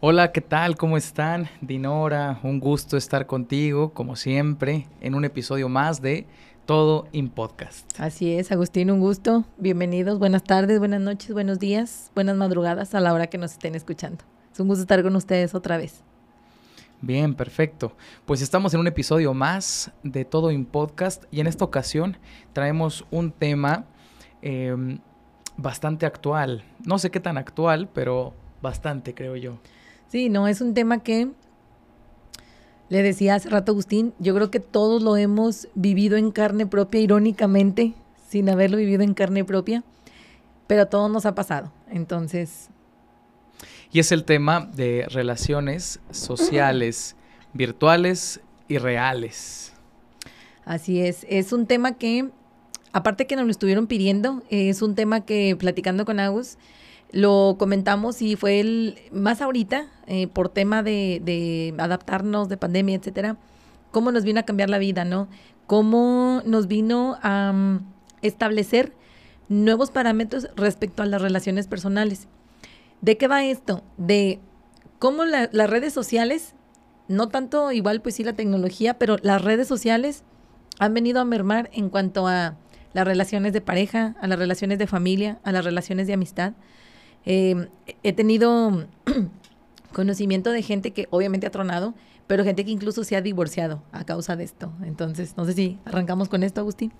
Hola, ¿qué tal? ¿Cómo están? Dinora, un gusto estar contigo, como siempre, en un episodio más de Todo in Podcast. Así es, Agustín, un gusto. Bienvenidos, buenas tardes, buenas noches, buenos días, buenas madrugadas a la hora que nos estén escuchando. Es un gusto estar con ustedes otra vez. Bien, perfecto. Pues estamos en un episodio más de Todo in Podcast y en esta ocasión traemos un tema em, bastante actual. No sé qué tan actual, pero bastante, creo yo. Sí, no, es un tema que le decía hace rato Agustín, yo creo que todos lo hemos vivido en carne propia, irónicamente, sin haberlo vivido en carne propia, pero a todos nos ha pasado. Entonces... Y es el tema de relaciones sociales, virtuales y reales. Así es, es un tema que, aparte que nos lo estuvieron pidiendo, es un tema que platicando con Agus, lo comentamos y fue el más ahorita, eh, por tema de, adaptarnos, de pandemia, etcétera, cómo nos vino a cambiar la vida, ¿no? Cómo nos vino a mm, establecer nuevos parámetros respecto a las relaciones personales. ¿De qué va esto? De cómo las redes sociales, no tanto igual pues sí la tecnología, pero las redes sociales han venido a mermar en cuanto a las relaciones de pareja, a las relaciones de familia, a las relaciones de amistad. Eh, he tenido conocimiento de gente que obviamente ha tronado, pero gente que incluso se ha divorciado a causa de esto. Entonces, no sé si arrancamos con esto, Agustín.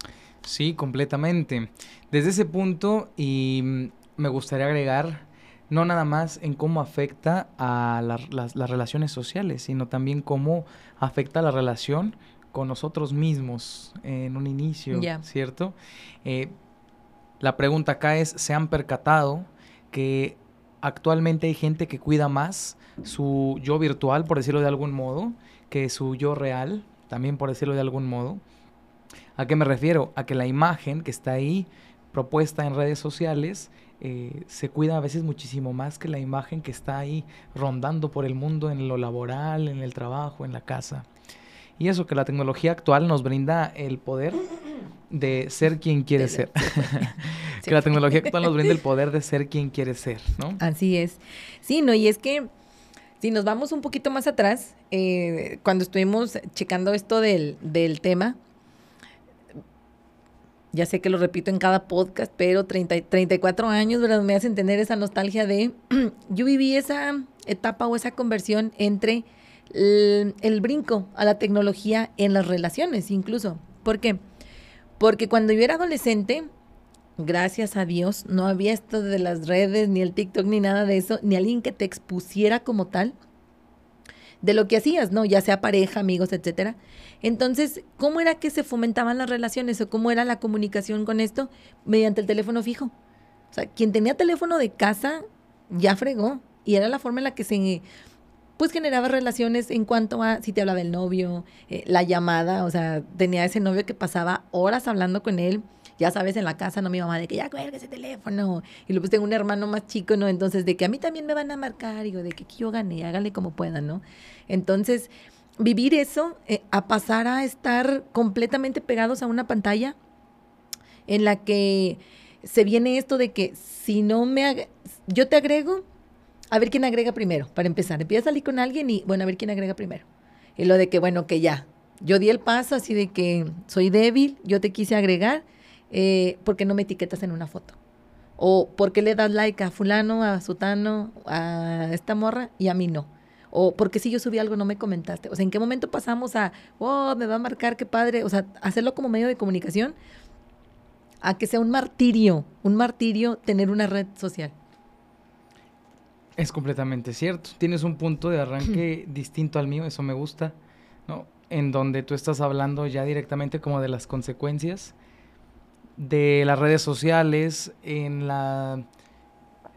Sí, completamente. Desde ese punto, y me gustaría agregar, no nada más en cómo afecta a las, relaciones sociales, sino también cómo afecta la relación con nosotros mismos en un inicio, ¿cierto? Eh, la pregunta acá es, ¿se han percatado que actualmente hay gente que cuida más su yo virtual, por decirlo de algún modo, que su yo real, también por decirlo de algún modo. ¿A qué me refiero? A que la imagen que está ahí propuesta en redes sociales eh, se cuida a veces muchísimo más que la imagen que está ahí rondando por el mundo en lo laboral, en el trabajo, en la casa. Y eso que la tecnología actual nos brinda el poder de ser quien quiere ser. que la tecnología actual nos brinda el poder de ser quien quiere ser, ¿no? Así es. Sí, no, y es que si nos vamos un poquito más atrás, eh, cuando estuvimos checando esto del, del, tema, ya sé que lo repito en cada podcast, pero 30, 34 años, ¿verdad? Me hace entender esa nostalgia de, yo viví esa etapa o esa conversión entre el, el brinco a la tecnología en las relaciones, incluso. ¿Por qué? Porque cuando yo era adolescente, gracias a Dios, no había esto de las redes, ni el TikTok, ni nada de eso, ni alguien que te expusiera como tal de lo que hacías, ¿no? Ya sea pareja, amigos, etcétera. Entonces, ¿cómo era que se fomentaban las relaciones o cómo era la comunicación con esto? Mediante el teléfono fijo. O sea, quien tenía teléfono de casa ya fregó y era la forma en la que se pues generaba relaciones en cuanto a si te hablaba el novio, eh, la llamada, o sea, tenía ese novio que pasaba horas hablando con él, ya sabes, en la casa, no mi mamá, de que ya cuelgue ese teléfono. Y luego pues tengo un hermano más chico, ¿no? Entonces, de que a mí también me van a marcar, digo, de que yo gané, hágale como puedan, ¿no? Entonces, vivir eso, eh, a pasar a estar completamente pegados a una pantalla en la que se viene esto de que si no me... Yo te agrego, a ver quién agrega primero, para empezar. Empieza a salir con alguien y, bueno, a ver quién agrega primero. Y lo de que, bueno, que ya, yo di el paso así de que soy débil, yo te quise agregar, eh, ¿por qué no me etiquetas en una foto? O ¿por qué le das like a fulano, a sutano, a esta morra y a mí no? O porque si yo subí algo no me comentaste. O sea, ¿en qué momento pasamos a, oh, me va a marcar, qué padre? O sea, hacerlo como medio de comunicación a que sea un martirio, un martirio tener una red social. Es completamente cierto. Tienes un punto de arranque distinto al mío, eso me gusta, ¿no? En donde tú estás hablando ya directamente como de las consecuencias de las redes sociales en la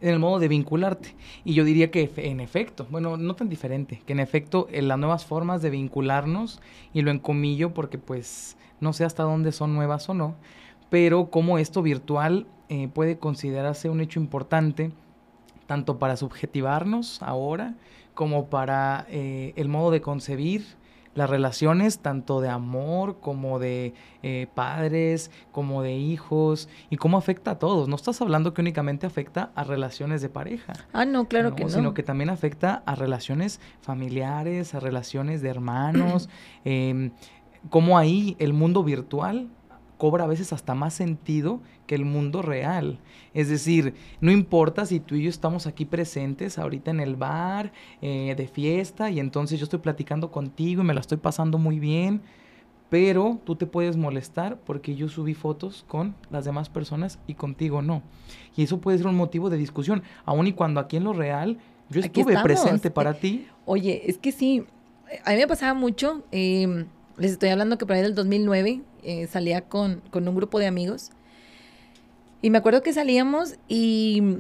en el modo de vincularte. Y yo diría que en efecto, bueno, no tan diferente, que en efecto en las nuevas formas de vincularnos, y lo encomillo porque pues no sé hasta dónde son nuevas o no, pero como esto virtual eh, puede considerarse un hecho importante tanto para subjetivarnos ahora como para eh, el modo de concebir las relaciones tanto de amor como de eh, padres, como de hijos, y cómo afecta a todos. No estás hablando que únicamente afecta a relaciones de pareja. Ah, no, claro que no. Sino que también afecta a relaciones familiares, a relaciones de hermanos, eh, como ahí el mundo virtual cobra a veces hasta más sentido que el mundo real. Es decir, no importa si tú y yo estamos aquí presentes ahorita en el bar, eh, de fiesta, y entonces yo estoy platicando contigo y me la estoy pasando muy bien, pero tú te puedes molestar porque yo subí fotos con las demás personas y contigo no. Y eso puede ser un motivo de discusión, aun y cuando aquí en lo real yo estuve presente para ti. Oye, es que sí, a mí me pasaba mucho. Eh, les estoy hablando que por ahí del 2009 eh, salía con, con, un grupo de amigos. Y me acuerdo que salíamos y,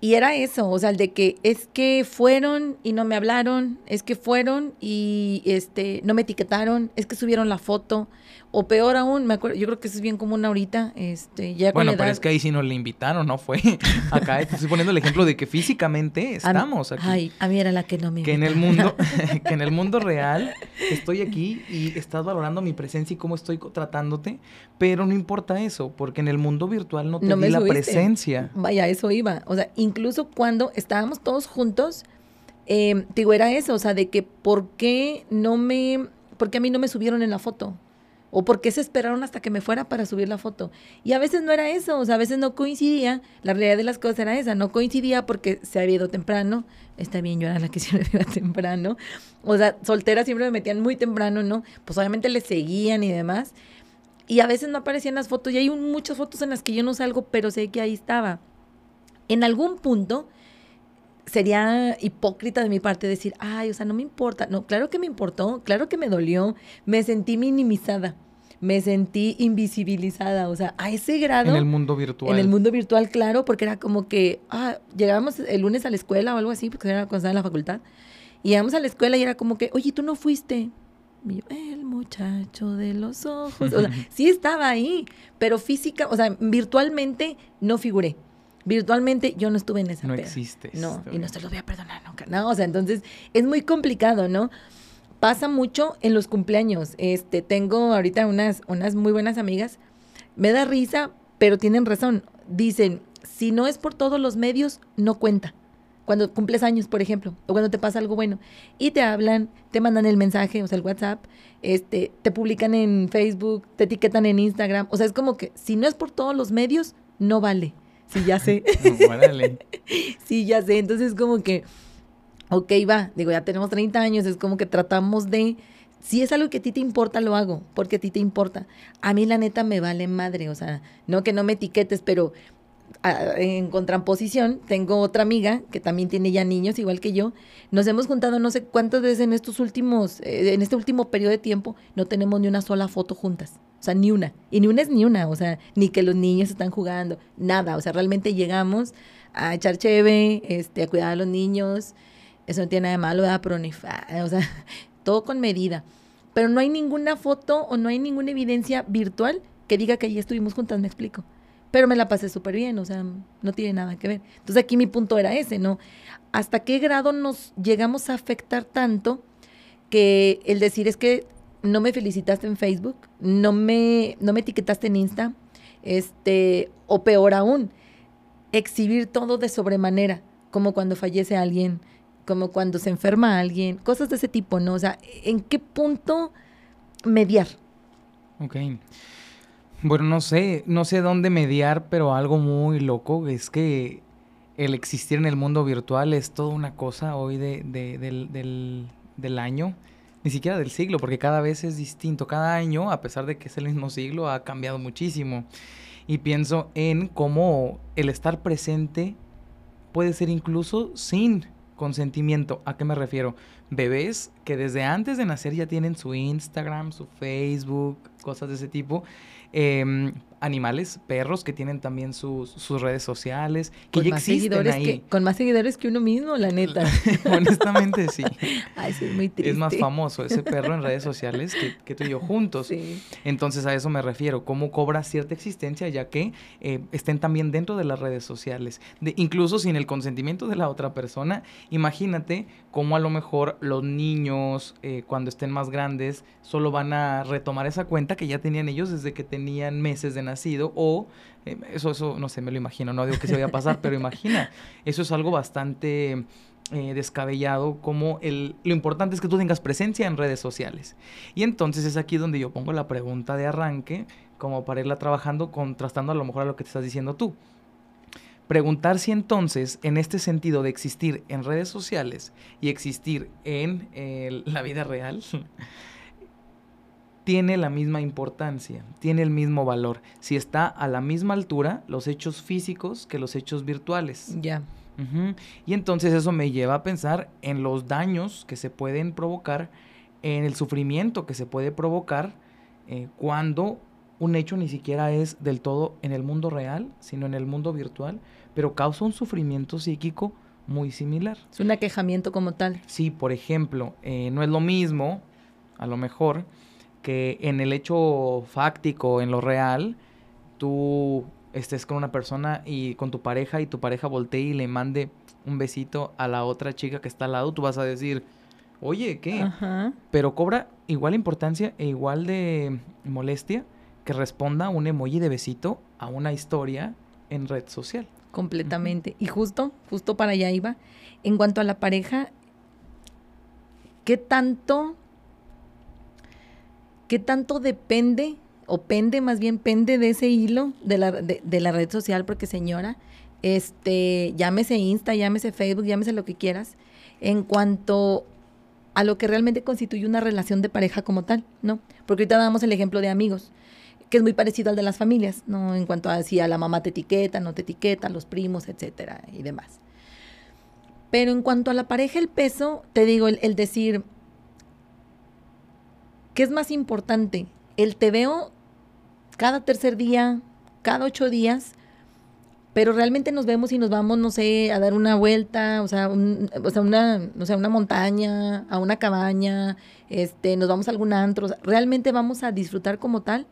y, era eso, o sea, el de que es que fueron y no me hablaron, es que fueron y este, no me etiquetaron, es que subieron la foto, o peor aún, me acuerdo, yo creo que eso es bien común ahorita, este, ya Bueno, pero es que ahí sí nos le invitaron, ¿no? Fue acá, estoy poniendo el ejemplo de que físicamente estamos aquí. Ay, a mí era la que no me Que en el mundo, que en el mundo real estoy aquí y estás valorando mi presencia y cómo estoy tratándote, pero no importa eso, porque en el mundo virtual no te di la presencia. Vaya, eso iba. O sea, incluso cuando estábamos todos juntos, eh, digo, era eso, o sea, de que por qué no me, por qué a mí no me subieron en la foto o por qué se esperaron hasta que me fuera para subir la foto. Y a veces no era eso, o sea, a veces no coincidía, la realidad de las cosas era esa, no coincidía porque se había ido temprano, está bien, yo era la que siempre iba temprano, o sea, solteras siempre me metían muy temprano, ¿no? Pues obviamente le seguían y demás, y a veces no aparecían las fotos, y hay muchas fotos en las que yo no salgo, pero sé que ahí estaba. En algún punto sería hipócrita de mi parte decir, ay, o sea, no me importa. No, claro que me importó, claro que me dolió, me sentí minimizada me sentí invisibilizada, o sea, a ese grado. En el mundo virtual. En el mundo virtual, claro, porque era como que, ah, llegábamos el lunes a la escuela o algo así, porque era cuando estaba en la facultad, y llegamos a la escuela y era como que, oye, tú no fuiste. Y yo, el muchacho de los ojos. O sea, sí estaba ahí, pero física, o sea, virtualmente no figuré. Virtualmente yo no estuve en esa No existe. No, y no se lo voy a perdonar nunca. No, o sea, entonces es muy complicado, ¿no? Pasa mucho en los cumpleaños. Este, tengo ahorita unas, unas muy buenas amigas. Me da risa, pero tienen razón. Dicen, si no es por todos los medios, no cuenta. Cuando cumples años, por ejemplo, o cuando te pasa algo bueno. Y te hablan, te mandan el mensaje, o sea, el WhatsApp, este, te publican en Facebook, te etiquetan en Instagram. O sea, es como que si no es por todos los medios, no vale. Sí, ya sé. sí, ya sé. Entonces, como que ok, va, digo, ya tenemos 30 años, es como que tratamos de, si es algo que a ti te importa, lo hago, porque a ti te importa. A mí la neta me vale madre, o sea, no que no me etiquetes, pero en contraposición, tengo otra amiga que también tiene ya niños, igual que yo. Nos hemos juntado no sé cuántas veces en estos últimos, eh, en este último periodo de tiempo, no tenemos ni una sola foto juntas. O sea, ni una. Y ni una es ni una. O sea, ni que los niños están jugando, nada. O sea, realmente llegamos a echar cheve, este, a cuidar a los niños, eso no tiene nada de malo, ¿verdad? Pero ni o sea, todo con medida. Pero no hay ninguna foto o no hay ninguna evidencia virtual que diga que allí estuvimos juntas, me explico. Pero me la pasé súper bien, o sea, no tiene nada que ver. Entonces aquí mi punto era ese, ¿no? ¿Hasta qué grado nos llegamos a afectar tanto que el decir es que no me felicitaste en Facebook, no me, no me etiquetaste en Insta, este, o peor aún, exhibir todo de sobremanera, como cuando fallece alguien, como cuando se enferma alguien, cosas de ese tipo, ¿no? O sea, ¿en qué punto mediar? Ok. Bueno, no sé, no sé dónde mediar, pero algo muy loco es que el existir en el mundo virtual es toda una cosa hoy de, del, del, del año, ni siquiera del siglo, porque cada vez es distinto. Cada año, a pesar de que es el mismo siglo, ha cambiado muchísimo. Y pienso en cómo el estar presente puede ser incluso sin consentimiento. ¿A qué me refiero? Bebés que desde antes de nacer ya tienen su Instagram, su Facebook, cosas de ese tipo. Em, animales, perros que tienen también sus, sus redes sociales, que con ya más existen seguidores ahí. Que, con más seguidores que uno mismo, la neta. Honestamente, sí. Ay, sí, es muy triste. Es más famoso ese perro en redes sociales que, que tú y yo juntos. Sí. Entonces a eso me refiero, cómo cobra cierta existencia ya que eh, estén también dentro de las redes sociales, de, incluso sin el consentimiento de la otra persona. Imagínate cómo a lo mejor los niños eh, cuando estén más grandes solo van a retomar esa cuenta que ya tenían ellos desde que tenían meses de nacido o eh, eso, eso, no sé, me lo imagino, no digo que se vaya a pasar, pero imagina, eso es algo bastante eh, descabellado como el, lo importante es que tú tengas presencia en redes sociales. Y entonces es aquí donde yo pongo la pregunta de arranque, como para irla trabajando, contrastando a lo mejor a lo que te estás diciendo tú. Preguntar si entonces, en este sentido de existir en redes sociales y existir en eh, la vida real, tiene la misma importancia, tiene el mismo valor, si está a la misma altura los hechos físicos que los hechos virtuales. Ya. Y entonces eso me lleva a pensar en los daños que se pueden provocar, en el sufrimiento que se puede provocar eh, cuando un hecho ni siquiera es del todo en el mundo real, sino en el mundo virtual, pero causa un sufrimiento psíquico muy similar. Es un aquejamiento como tal. Sí, por ejemplo, eh, no es lo mismo, a lo mejor, que en el hecho fáctico, en lo real, tú estés con una persona y con tu pareja y tu pareja voltee y le mande un besito a la otra chica que está al lado, tú vas a decir, oye, ¿qué? Ajá. Pero cobra igual importancia e igual de molestia que responda un emoji de besito a una historia en red social. Completamente. Y justo, justo para allá iba. En cuanto a la pareja, ¿qué tanto, qué tanto depende, o pende, más bien pende de ese hilo de la, de, la red social? Porque señora, este, llámese Insta, llámese Facebook, llámese lo que quieras, en cuanto a lo que realmente constituye una relación de pareja como tal, ¿no? Porque ahorita damos el ejemplo de amigos que es muy parecido al de las familias, ¿no? En cuanto a si a la mamá te etiqueta, no te etiqueta, los primos, etcétera, y demás. Pero en cuanto a la pareja, el peso, te digo, el decir, ¿qué es más importante? El te veo cada tercer día, cada ocho días, pero realmente nos vemos y nos vamos, no sé, a dar una vuelta, o sea, un, o sea, una, o sea, una montaña, a una cabaña, este, nos vamos a algún antro, o sea, realmente vamos a disfrutar como tal.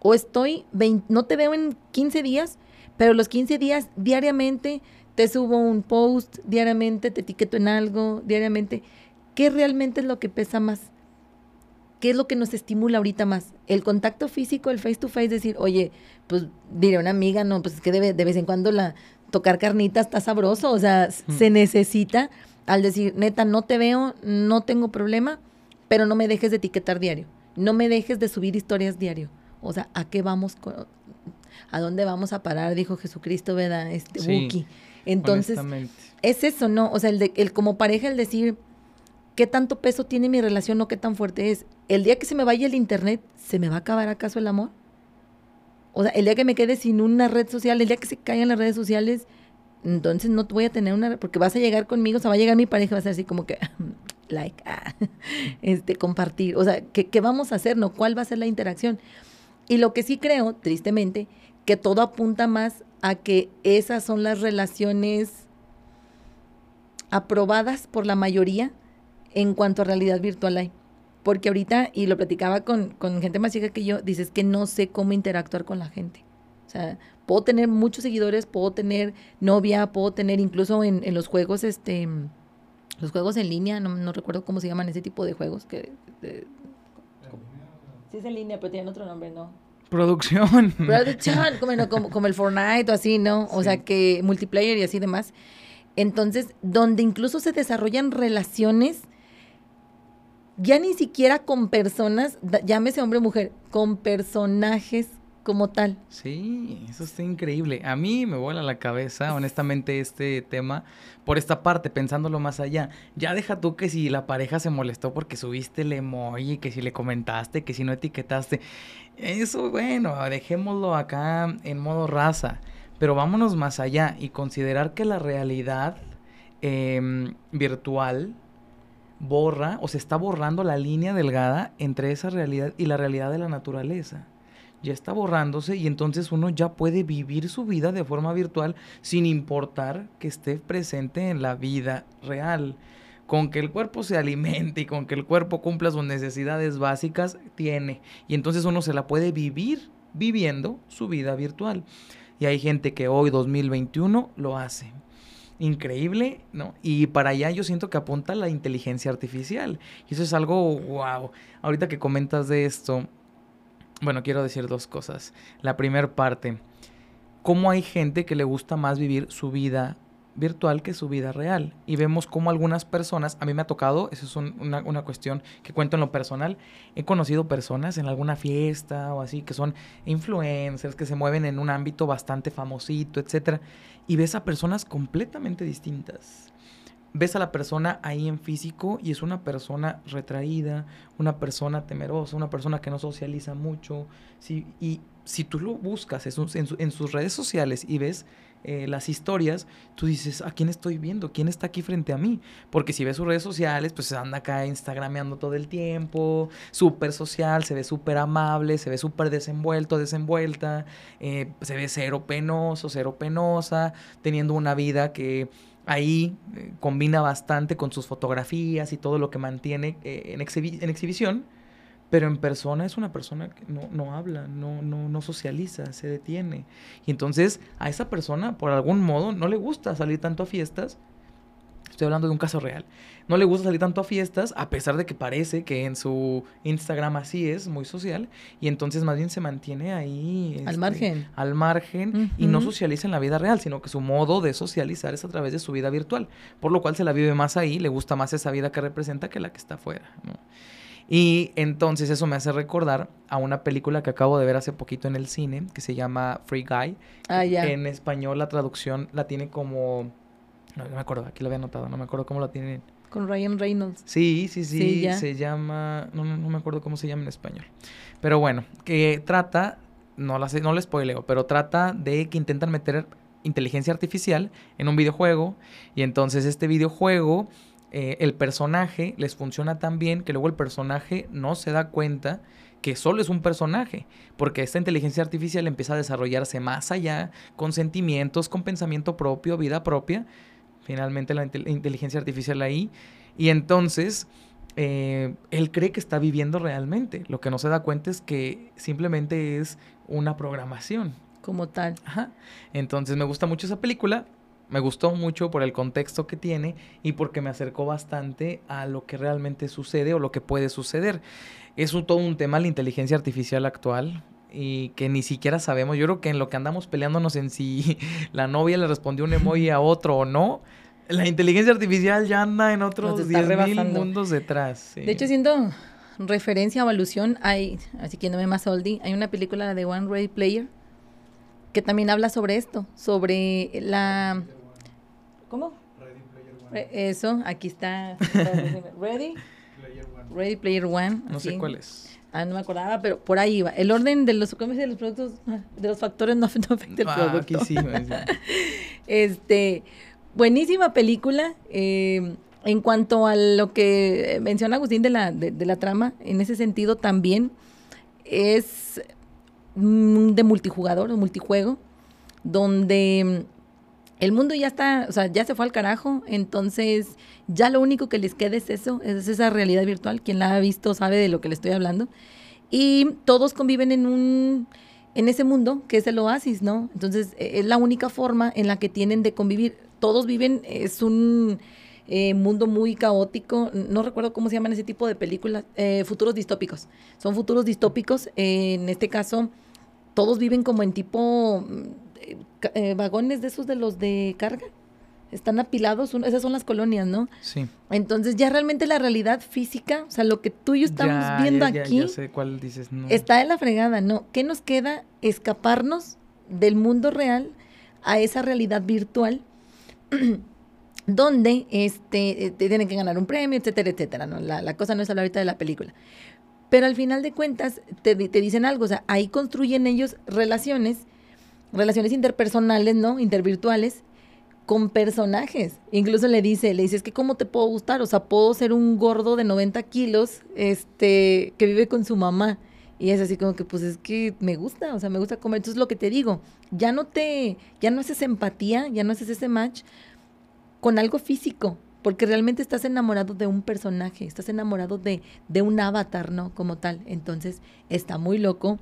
O estoy, 20 no te veo en 15 días, pero los 15 días diariamente te subo un post, diariamente te etiqueto en algo, diariamente. ¿Qué realmente es lo que pesa más? ¿Qué es lo que nos estimula ahorita más? El contacto físico, el face to face, decir, oye, pues diré una amiga, no, pues es que de, de vez en cuando la tocar carnita está sabroso, o sea, Mm. se necesita al decir, neta, no te veo, no tengo problema, pero no me dejes de etiquetar diario, no me dejes de subir historias diario. O sea, ¿a qué vamos? con- ¿A dónde vamos a parar? Dijo Jesucristo, ¿verdad? Este Sí, Buki. Entonces, es eso, ¿no? O sea, el, de, el como pareja, el decir, ¿qué tanto peso tiene mi relación o qué tan fuerte es? El día que se me vaya el internet, ¿se me va a acabar acaso el amor? O sea, el día que me quede sin una red social, el día que se caigan las redes sociales, entonces no voy a tener una, porque vas a llegar conmigo, o sea, va a llegar mi pareja, va a ser así como que, like, ah, este, compartir, o sea, ¿qué, ¿qué vamos a hacer, no? ¿Cuál va a ser la interacción? Y lo que sí creo, tristemente, que todo apunta más a que esas son las relaciones aprobadas por la mayoría en cuanto a realidad virtual hay. Porque ahorita, y lo platicaba con, con gente más chica que yo, dices que no sé cómo interactuar con la gente. O sea, puedo tener muchos seguidores, puedo tener novia, puedo tener incluso en, en los juegos, este, los juegos en línea, no, no recuerdo cómo se llaman ese tipo de juegos. que de- Sí es en línea, pero tienen otro nombre, ¿no? Producción. Production, como, no, como, como el Fortnite o así, ¿no? O Sí. sea, que multiplayer y así demás. Entonces, donde incluso se desarrollan relaciones, ya ni siquiera con personas, llámese hombre o mujer, con personajes como tal. Sí, eso está increíble. A mí me vuela la cabeza, honestamente, este tema, por esta parte, pensándolo más allá. Ya deja tú que si la pareja se molestó porque subiste el emoji, que si le comentaste, que si no etiquetaste. Eso, bueno, dejémoslo acá en modo raza. Pero vámonos más allá y considerar que la realidad em, virtual borra o se está borrando la línea delgada entre esa realidad y la realidad de la naturaleza. ya está borrándose y entonces uno ya puede vivir su vida de forma virtual sin importar que esté presente en la vida real. Con que el cuerpo se alimente y con que el cuerpo cumpla sus necesidades básicas, tiene. Y entonces uno se la puede vivir viviendo su vida virtual. Y hay gente que hoy, 2021, lo hace increíble, ¿no? Y para allá yo siento que apunta la inteligencia artificial. Y eso es algo, wow. Ahorita que comentas de esto, bueno, quiero decir dos cosas. La primera parte, cómo hay gente que le gusta más vivir su vida virtual que su vida real. Y vemos cómo algunas personas, a mí me ha tocado, eso es una, una, cuestión que cuento en lo personal, he conocido personas en alguna fiesta o así, que son influencers, que se mueven en un ámbito bastante famosito, etcétera, y ves a personas completamente distintas ves a la persona ahí en físico y es una persona retraída, una persona temerosa, una persona que no socializa mucho. ¿sí? Y si tú lo buscas en, sus redes sociales y ves eh, las historias, tú dices, ¿a quién estoy viendo? ¿Quién está aquí frente a mí? Porque si ves sus redes sociales, pues anda acá instagrameando todo el tiempo, súper social, se ve súper amable, se ve súper desenvuelto, desenvuelta, eh, se ve cero penoso, cero penosa, teniendo una vida que ahí eh, combina bastante con sus fotografías y todo lo que mantiene eh, en, en, exhibición, pero en persona es una persona que no, no habla, no, no, no, socializa, se detiene. Y entonces a esa persona, por algún modo, no le gusta salir tanto a fiestas Estoy hablando de un caso real. No le gusta salir tanto a fiestas, a pesar de que parece que en su Instagram así es, muy social, y entonces más bien se mantiene ahí. al este, margen. Al margen, y no socializa en la vida real, sino que su modo de socializar es a través de su vida virtual, por lo cual se la vive más ahí, le gusta más esa vida que representa que la que está afuera. Y entonces eso me hace recordar a una película que acabo de ver hace poquito en el cine, que se llama Free Guy. Ah, ya. En español la traducción la tiene como no, me acuerdo, aquí lo había anotado, no me acuerdo cómo lo tienen. Con Ryan Reynolds. Sí, sí, sí, se llama, no, no, me acuerdo cómo se llama en español. Pero bueno, que trata, no la sé, no le spoileo, pero trata de que intentan meter inteligencia artificial en un videojuego y entonces este videojuego, eh, el personaje les funciona tan bien que luego el personaje no se da cuenta que solo es un personaje, porque esta inteligencia artificial empieza a desarrollarse más allá, con sentimientos, con pensamiento propio, vida propia, finalmente la inteligencia artificial ahí. Y entonces eh, él cree que está viviendo realmente. Lo que no se da cuenta es que simplemente es una programación. Como tal. Ajá. Entonces me gusta mucho esa película. Me gustó mucho por el contexto que tiene y porque me acercó bastante a lo que realmente sucede o lo que puede suceder. Es un, todo un tema la inteligencia artificial actual y que ni siquiera sabemos. Yo creo que en lo que andamos peleándonos en si la novia le respondió un emoji a otro o no, la inteligencia artificial ya anda en otros mil mundos detrás. De hecho, siendo referencia a alusión, hay, así que no me más oldie, hay una película de One Ready Player que también habla sobre esto, sobre la... ¿Cómo? Ready Player One. Eso, aquí está. Ready. Ready Player One. No sé cuál es. Ah, no me acordaba, pero por ahí iba. El orden de los, ¿cómo de los productos, de los factores no, afecta el ah, producto. Aquí sí, este, buenísima película. Eh, en cuanto a lo que menciona Agustín de la, de, la trama, en ese sentido también es de multijugador, de multijuego, donde el mundo ya está, o sea, ya se fue al carajo, entonces ya lo único que les queda es eso, es esa realidad virtual, quien la ha visto sabe de lo que le estoy hablando, y todos conviven en un, en ese mundo que es el oasis, ¿no? Entonces e, es la única forma en la que tienen de convivir, todos viven, es un eh, mundo muy caótico, no recuerdo cómo se llaman ese tipo de películas, eh, futuros distópicos, son futuros distópicos, en este caso todos viven como en tipo eh, vagones de esos de los de carga. Están apilados, esas son las colonias, ¿no? Sí. Entonces ya realmente la realidad física, o sea, lo que tú y yo estamos viendo aquí, cuál dices, está en la fregada, ¿no? ¿Qué nos queda? Escaparnos del mundo real a esa realidad virtual donde este, eh, te tienen que ganar un premio, etcétera, etcétera. ¿no? La, cosa no es hablar ahorita de la película. Pero al final de cuentas te, te dicen algo, o sea, ahí construyen ellos relaciones relaciones interpersonales, ¿no? Intervirtuales con personajes. Incluso le dice, le dice, es que cómo te puedo gustar, o sea, puedo ser un gordo de 90 kilos, este, que vive con su mamá. Y es así como que, pues es que me gusta, o sea, me gusta comer. Entonces, lo que te digo, ya no te, ya no haces empatía, ya no haces ese match con algo físico, porque realmente estás enamorado de un personaje, estás enamorado de, de un avatar, ¿no? Como tal. Entonces, está muy loco.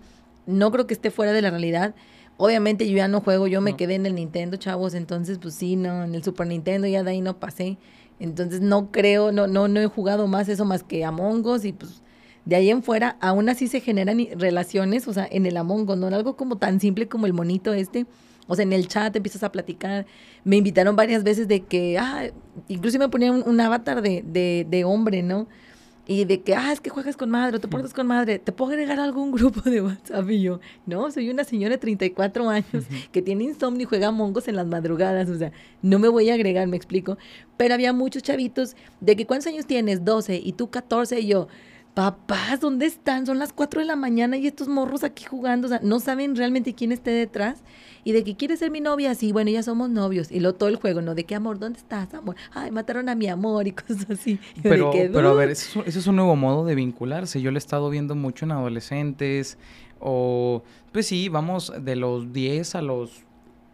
No creo que esté fuera de la realidad. Obviamente yo ya no juego, yo me quedé en el Nintendo, chavos, entonces pues sí, no, en el Super Nintendo ya de ahí no pasé. Entonces no creo, no, no, no he jugado más eso más que Among Us y pues de ahí en fuera aún así se generan relaciones, o sea, en el Among Us, no algo como tan simple como el monito este. O sea, en el chat empiezas a platicar. Me invitaron varias veces de que, ah, incluso me ponían un, avatar de, de, de hombre, ¿no? Y de que, ah, es que juegas con madre o te portas con madre, ¿te puedo agregar algún grupo de WhatsApp? Y yo, no, soy una señora de 34 años que tiene insomnio y juega mongos en las madrugadas, o sea, no me voy a agregar, me explico. Pero había muchos chavitos de que, ¿cuántos años tienes? 12 y tú 14 y yo, papás, ¿dónde están? Son las 4 de la mañana y estos morros aquí jugando, o sea, no saben realmente quién esté detrás y de que quiere ser mi novia, sí, bueno, ya somos novios y luego todo el juego, ¿no? De qué amor, ¿dónde estás, amor? Ay, mataron a mi amor y cosas así. Pero, pero a ver, eso, eso, es un nuevo modo de vincularse, yo lo he estado viendo mucho en adolescentes o, pues sí, vamos de los 10 a los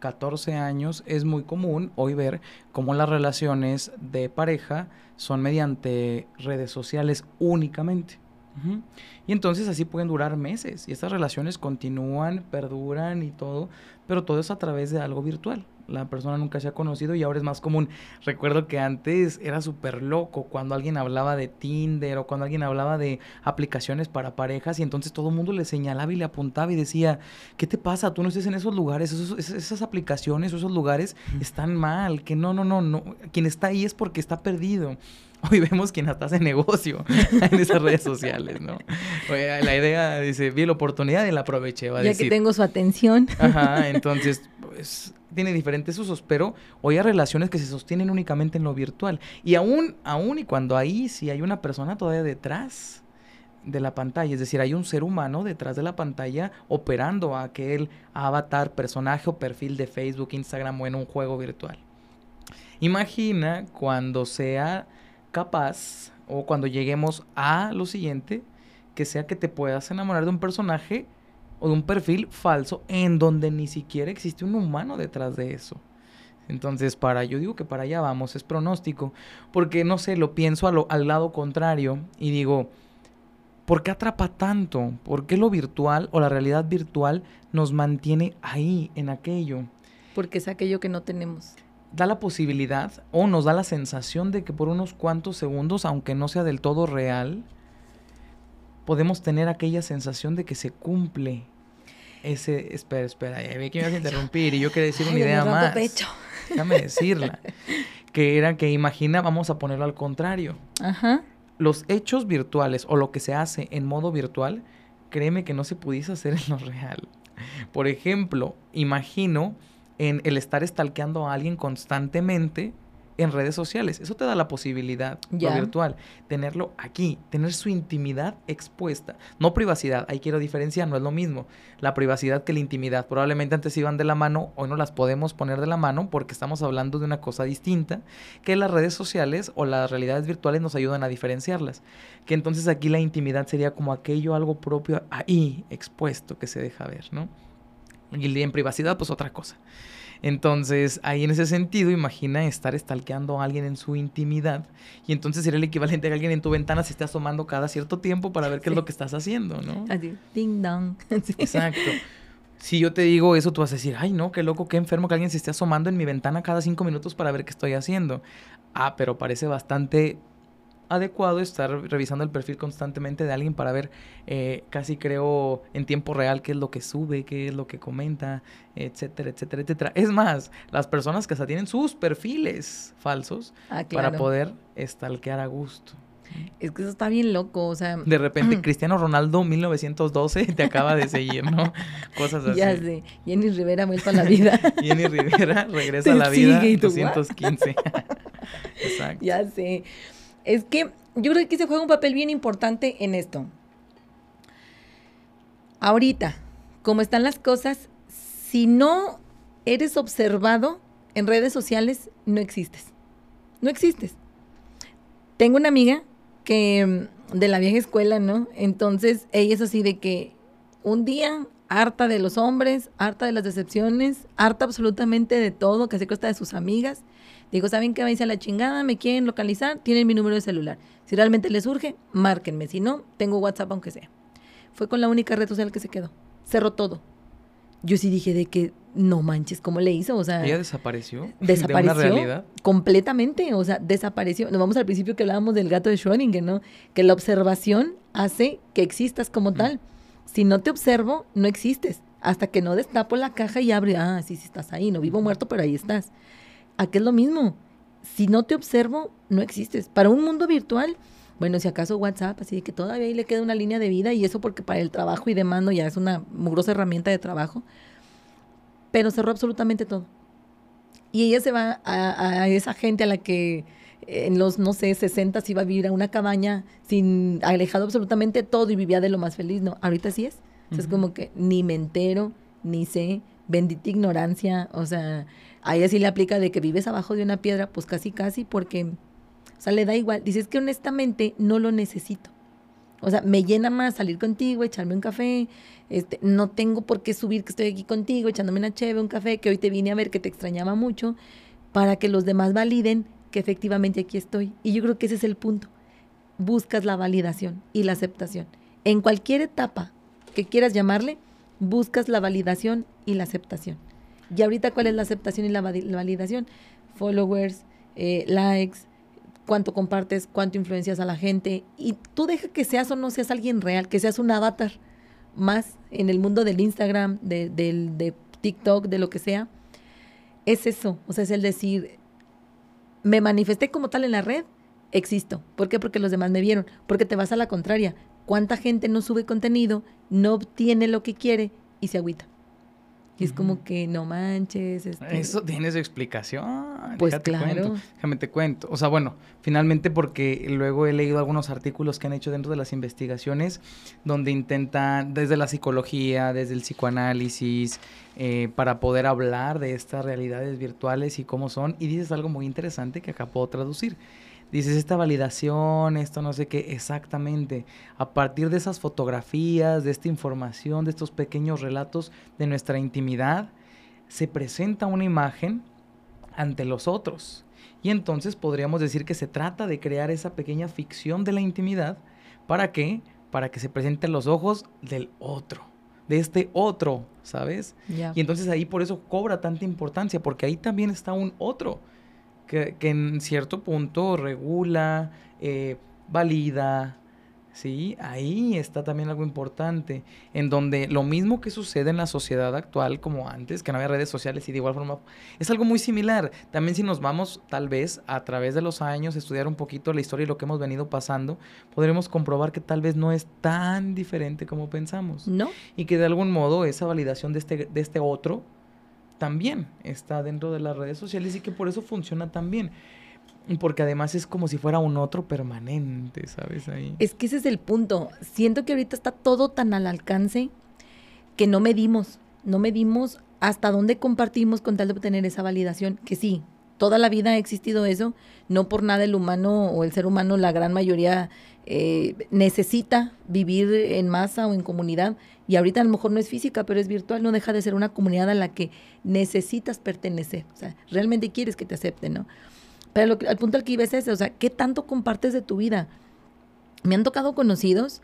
14 años, es muy común hoy ver cómo las relaciones de pareja son mediante redes sociales únicamente. Y entonces así pueden durar meses y estas relaciones continúan, perduran y todo, pero todo es a través de algo virtual. La persona nunca se ha conocido y ahora es más común. Recuerdo que antes era súper loco cuando alguien hablaba de Tinder o cuando alguien hablaba de aplicaciones para parejas y entonces todo el mundo le señalaba y le apuntaba y decía, ¿qué te pasa? Tú no estés en esos lugares, esas aplicaciones, esos lugares están mal, que no, no, no, no, quien está ahí es porque está perdido hoy vemos quién hasta hace negocio en esas redes sociales, ¿no? la idea dice, vi la oportunidad y la aproveché, va a ya que tengo su atención. Ajá, entonces, pues, tiene diferentes usos, pero hoy hay relaciones que se sostienen únicamente en lo virtual. Y aún, aún y cuando ahí sí hay una persona todavía detrás de la pantalla, es decir, hay un ser humano detrás de la pantalla operando a aquel avatar, personaje o perfil de Facebook, Instagram o en un juego virtual. Imagina cuando sea capaz, o cuando lleguemos a lo siguiente, que sea que te puedas enamorar de un personaje o de un perfil falso en donde ni siquiera existe un humano detrás de eso. Entonces, para, yo digo que para allá vamos, es pronóstico, porque no sé, lo pienso al lado contrario y digo, ¿por qué atrapa tanto? ¿Por qué lo virtual o la realidad virtual nos mantiene ahí, en aquello? Porque es aquello que no tenemos da la posibilidad o nos da la sensación de que por unos cuantos segundos, aunque no sea del todo real, podemos tener aquella sensación de que se cumple ese... Espera, espera, vi que me ibas a interrumpir y yo quería decir una idea más. Pecho. Déjame decirla. que era que imagina, vamos a ponerlo al contrario. Ajá. Los hechos virtuales o lo que se hace en modo virtual, créeme que no se pudiese hacer en lo real. Por ejemplo, imagino en el estar stalkeando a alguien constantemente en redes sociales. Eso te da la posibilidad, lo virtual, tenerlo aquí, tener su intimidad expuesta. No privacidad, ahí quiero diferenciar, no es lo mismo. La privacidad que la intimidad. Probablemente antes iban de la mano, hoy no las podemos poner de la mano porque estamos hablando de una cosa distinta, que las redes sociales o las realidades virtuales nos ayudan a diferenciarlas. Que entonces aquí la intimidad sería como aquello, algo propio ahí, expuesto, que se deja ver, ¿no? Y en privacidad, pues otra cosa. Entonces, ahí en ese sentido, imagina estar stalkeando a alguien en su intimidad y entonces sería el equivalente a que alguien en tu ventana se esté asomando cada cierto tiempo para ver qué es lo que estás haciendo, ¿no? Así, ding dong. Exacto. Si yo te digo eso, tú vas a decir, ay, no, qué loco, qué enfermo que alguien se esté asomando en mi ventana cada cinco minutos para ver qué estoy haciendo. Ah, pero parece bastante adecuado estar revisando el perfil constantemente de alguien para ver, eh, casi creo, en tiempo real qué es lo que sube, qué es lo que comenta, etcétera, etcétera, etcétera. Es más, las personas que hasta tienen sus perfiles falsos ah, para poder stalkear a gusto. Es que eso está bien loco, o sea... De repente, Cristiano Ronaldo 1912 te acaba de seguir, ¿no? Cosas así. Ya sé. Jenny Rivera ha vuelto a la vida. Jenny Rivera regresa a la vida 215. Exacto. Ya sé. Es que yo creo que se juega un papel bien importante en esto. Ahorita, como están las cosas, si no eres observado en redes sociales, no existes. No existes. Tengo una amiga que de la vieja escuela, ¿no? Entonces, ella es así de que un día harta de los hombres, harta de las decepciones, harta absolutamente de todo, que se cuesta de sus amigas. Digo, ¿saben qué? Vais a la chingada, me quieren localizar, tienen mi número de celular. Si realmente les urge, márquenme. Si no, tengo WhatsApp aunque sea. Fue con la única red social que se quedó. Cerró todo. Yo sí dije de que no manches, ¿cómo le hizo? O sea, ella desapareció. Desapareció. ¿De una realidad? Completamente, o sea, desapareció. Nos vamos al principio que hablábamos del gato de Schrödinger, ¿no? Que la observación hace que existas como tal. Si no te observo, no existes. Hasta que no destapo la caja y abre, ah, sí, sí estás ahí, no vivo muerto, pero ahí estás. Aquí es lo mismo. Si no te observo, no existes. Para un mundo virtual, bueno, si acaso WhatsApp, así que todavía ahí le queda una línea de vida y eso porque para el trabajo y demando ya es una mugrosa herramienta de trabajo. Pero cerró absolutamente todo. Y ella se va a, esa gente a la que en los, no sé, 60 iba a vivir a una cabaña sin alejado absolutamente todo y vivía de lo más feliz. No, ahorita sí es. Es como que ni me entero, ni sé, bendita ignorancia. O sea, a ella sí le aplica de que vives abajo de una piedra, pues casi, casi, porque, o sea, le da igual. Dices que honestamente no lo necesito. O sea, me llena más salir contigo, echarme un café. Este, no tengo por qué subir que estoy aquí contigo, echándome una cheve, un café, que hoy te vine a ver, que te extrañaba mucho, para que los demás validen que efectivamente aquí estoy. Y yo creo que ese es el punto. Buscas la validación y la aceptación. En cualquier etapa que quieras llamarle, buscas la validación y la aceptación. Y ahorita, ¿cuál es la aceptación y la, validación? Followers, eh, likes, cuánto compartes, cuánto influencias a la gente. Y tú deja que seas o no seas alguien real, que seas un avatar más en el mundo del Instagram, de, de TikTok, de lo que sea. Es eso, o sea, es el decir, me manifesté como tal en la red, existo. ¿Por qué? Porque los demás me vieron. Porque te vas a la contraria. ¿Cuánta gente no sube contenido, no obtiene lo que quiere y se agüita? Y es como que no manches. Este Eso tiene su explicación. Pues claro. déjame te cuento. O sea, bueno, finalmente porque luego he leído algunos artículos que han hecho dentro de las investigaciones donde intentan, desde la psicología, desde el psicoanálisis, eh, para poder hablar de estas realidades virtuales y cómo son. Y dices algo muy interesante que acá puedo traducir dices esta validación, esto no sé qué, exactamente. A partir de esas fotografías, de esta información, de estos pequeños relatos de nuestra intimidad, se presenta una imagen ante los otros. Y entonces podríamos decir que se trata de crear esa pequeña ficción de la intimidad. ¿Para qué? Para que se presente a los ojos del otro, de este otro, ¿sabes? Y entonces ahí por eso cobra tanta importancia, porque ahí también está un otro que, en cierto punto regula, eh, valida, ¿sí? Ahí está también algo importante, en donde lo mismo que sucede en la sociedad actual como antes, que no había redes sociales y de igual forma, es algo muy similar. También si nos vamos tal vez a través de los años, estudiar un poquito la historia y lo que hemos venido pasando, podremos comprobar que tal vez no es tan diferente como pensamos. ¿No? Y que de algún modo esa validación de este, de este otro, también está dentro de las redes sociales y que por eso funciona tan bien. Porque además es como si fuera un otro permanente, ¿sabes? Ahí. Es que ese es el punto. Siento que ahorita está todo tan al alcance que no medimos, no medimos hasta dónde compartimos con tal de obtener esa validación, que sí, toda la vida ha existido eso, no por nada el humano o el ser humano, la gran mayoría eh, necesita vivir en masa o en comunidad y ahorita a lo mejor no es física, pero es virtual, no deja de ser una comunidad a la que necesitas pertenecer, o sea, realmente quieres que te acepten, ¿no? Pero al punto al que iba es o sea, ¿qué tanto compartes de tu vida? Me han tocado conocidos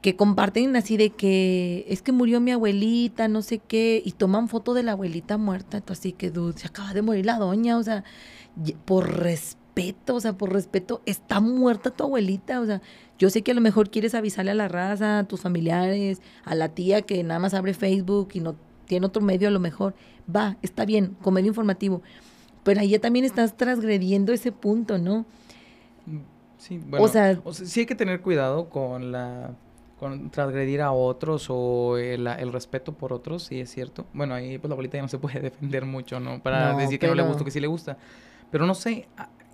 que comparten así de que es que murió mi abuelita, no sé qué, y toman foto de la abuelita muerta, así que, dude, se acaba de morir la doña, o sea, por respeto, o sea, por respeto, está muerta tu abuelita, o sea, yo sé que a lo mejor quieres avisarle a la raza, a tus familiares, a la tía que nada más abre Facebook y no tiene otro medio a lo mejor, va, está bien, comedio informativo, pero ahí ya también estás transgrediendo ese punto, ¿no? Sí, bueno, o sea sí hay que tener cuidado con la con transgredir a otros o el, respeto por otros, sí es cierto. Bueno, ahí pues la bolita ya no se puede defender mucho, ¿no? Para decir que no le gusta o que sí le gusta. Pero no sé,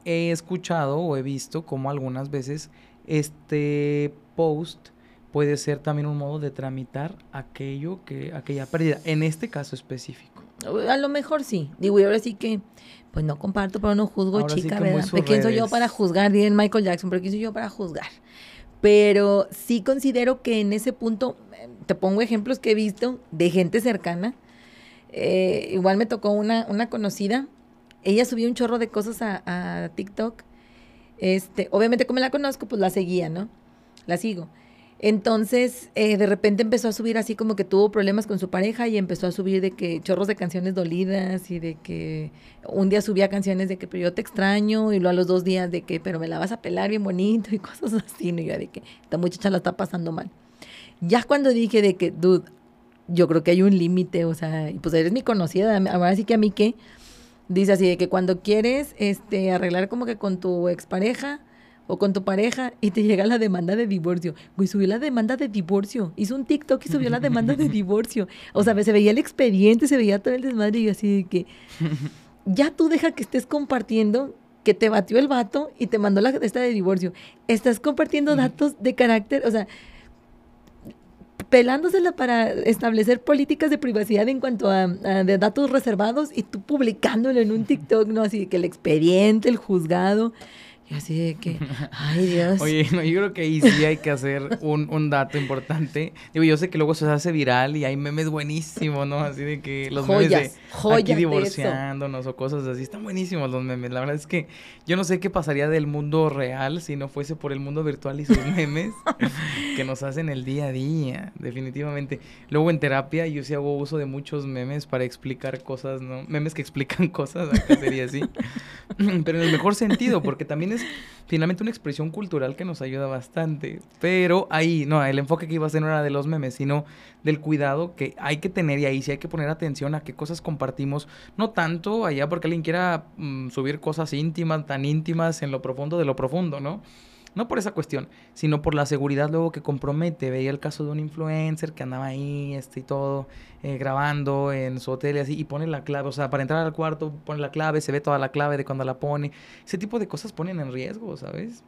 he escuchado o he visto como algunas veces este post puede ser también un modo de tramitar aquello que aquella pérdida, en este caso específico. A lo mejor sí. Digo, y ahora sí que, pues no comparto, pero no juzgo, chica, ¿verdad? ¿Quién soy yo para juzgar? Dice Michael Jackson, pero ¿quién soy yo para juzgar? Pero sí considero que en ese punto, te pongo ejemplos que he visto de gente cercana. Eh, igual me tocó una, una conocida. Ella subió un chorro de cosas a, a TikTok. Este, obviamente, como la conozco, pues la seguía, ¿no? La sigo. Entonces, eh, de repente empezó a subir así como que tuvo problemas con su pareja y empezó a subir de que chorros de canciones dolidas y de que un día subía canciones de que pero yo te extraño y luego a los dos días de que pero me la vas a pelar bien bonito y cosas así. Y yo de que esta muchacha la está pasando mal. Ya cuando dije de que, dude, yo creo que hay un límite, o sea, pues eres mi conocida, ahora sí que a mí qué, dice así de que cuando quieres este, arreglar como que con tu expareja, o con tu pareja y te llega la demanda de divorcio. Güey, subió la demanda de divorcio. Hizo un TikTok y subió la demanda de divorcio. O sea, se veía el expediente, se veía todo el desmadre y así de que ya tú deja que estés compartiendo que te batió el vato y te mandó la esta de divorcio. Estás compartiendo datos de carácter, o sea, pelándosela para establecer políticas de privacidad en cuanto a, de datos reservados y tú publicándolo en un TikTok, ¿no? Así que el expediente, el juzgado. Y así de que, ay Dios. Oye, no, yo creo que ahí sí hay que hacer un, un, dato importante. Digo, yo sé que luego se hace viral y hay memes buenísimos, ¿no? Así de que los memes de aquí divorciándonos o cosas así. Están buenísimos los memes. La verdad es que yo no sé qué pasaría del mundo real si no fuese por el mundo virtual y sus memes que nos hacen el día a día, definitivamente. Luego en terapia yo sí hago uso de muchos memes para explicar cosas, ¿no? Memes que explican cosas, acá sería así. Pero en el mejor sentido, porque también es finalmente una expresión cultural que nos ayuda bastante. Pero ahí, no, el enfoque que iba a ser no era de los memes, sino del cuidado que hay que tener y ahí sí hay que poner atención a qué cosas compartimos. No tanto allá porque alguien quiera mm, subir cosas íntimas, tan íntimas en lo profundo de lo profundo, ¿no? No por esa cuestión, sino por la seguridad luego que compromete. Veía el caso de un influencer que andaba ahí este, y todo, eh, grabando en su hotel y así, y pone la clave, o sea, para entrar al cuarto pone la clave, se ve toda la clave de cuando la pone. Ese tipo de cosas ponen en riesgo, ¿sabes?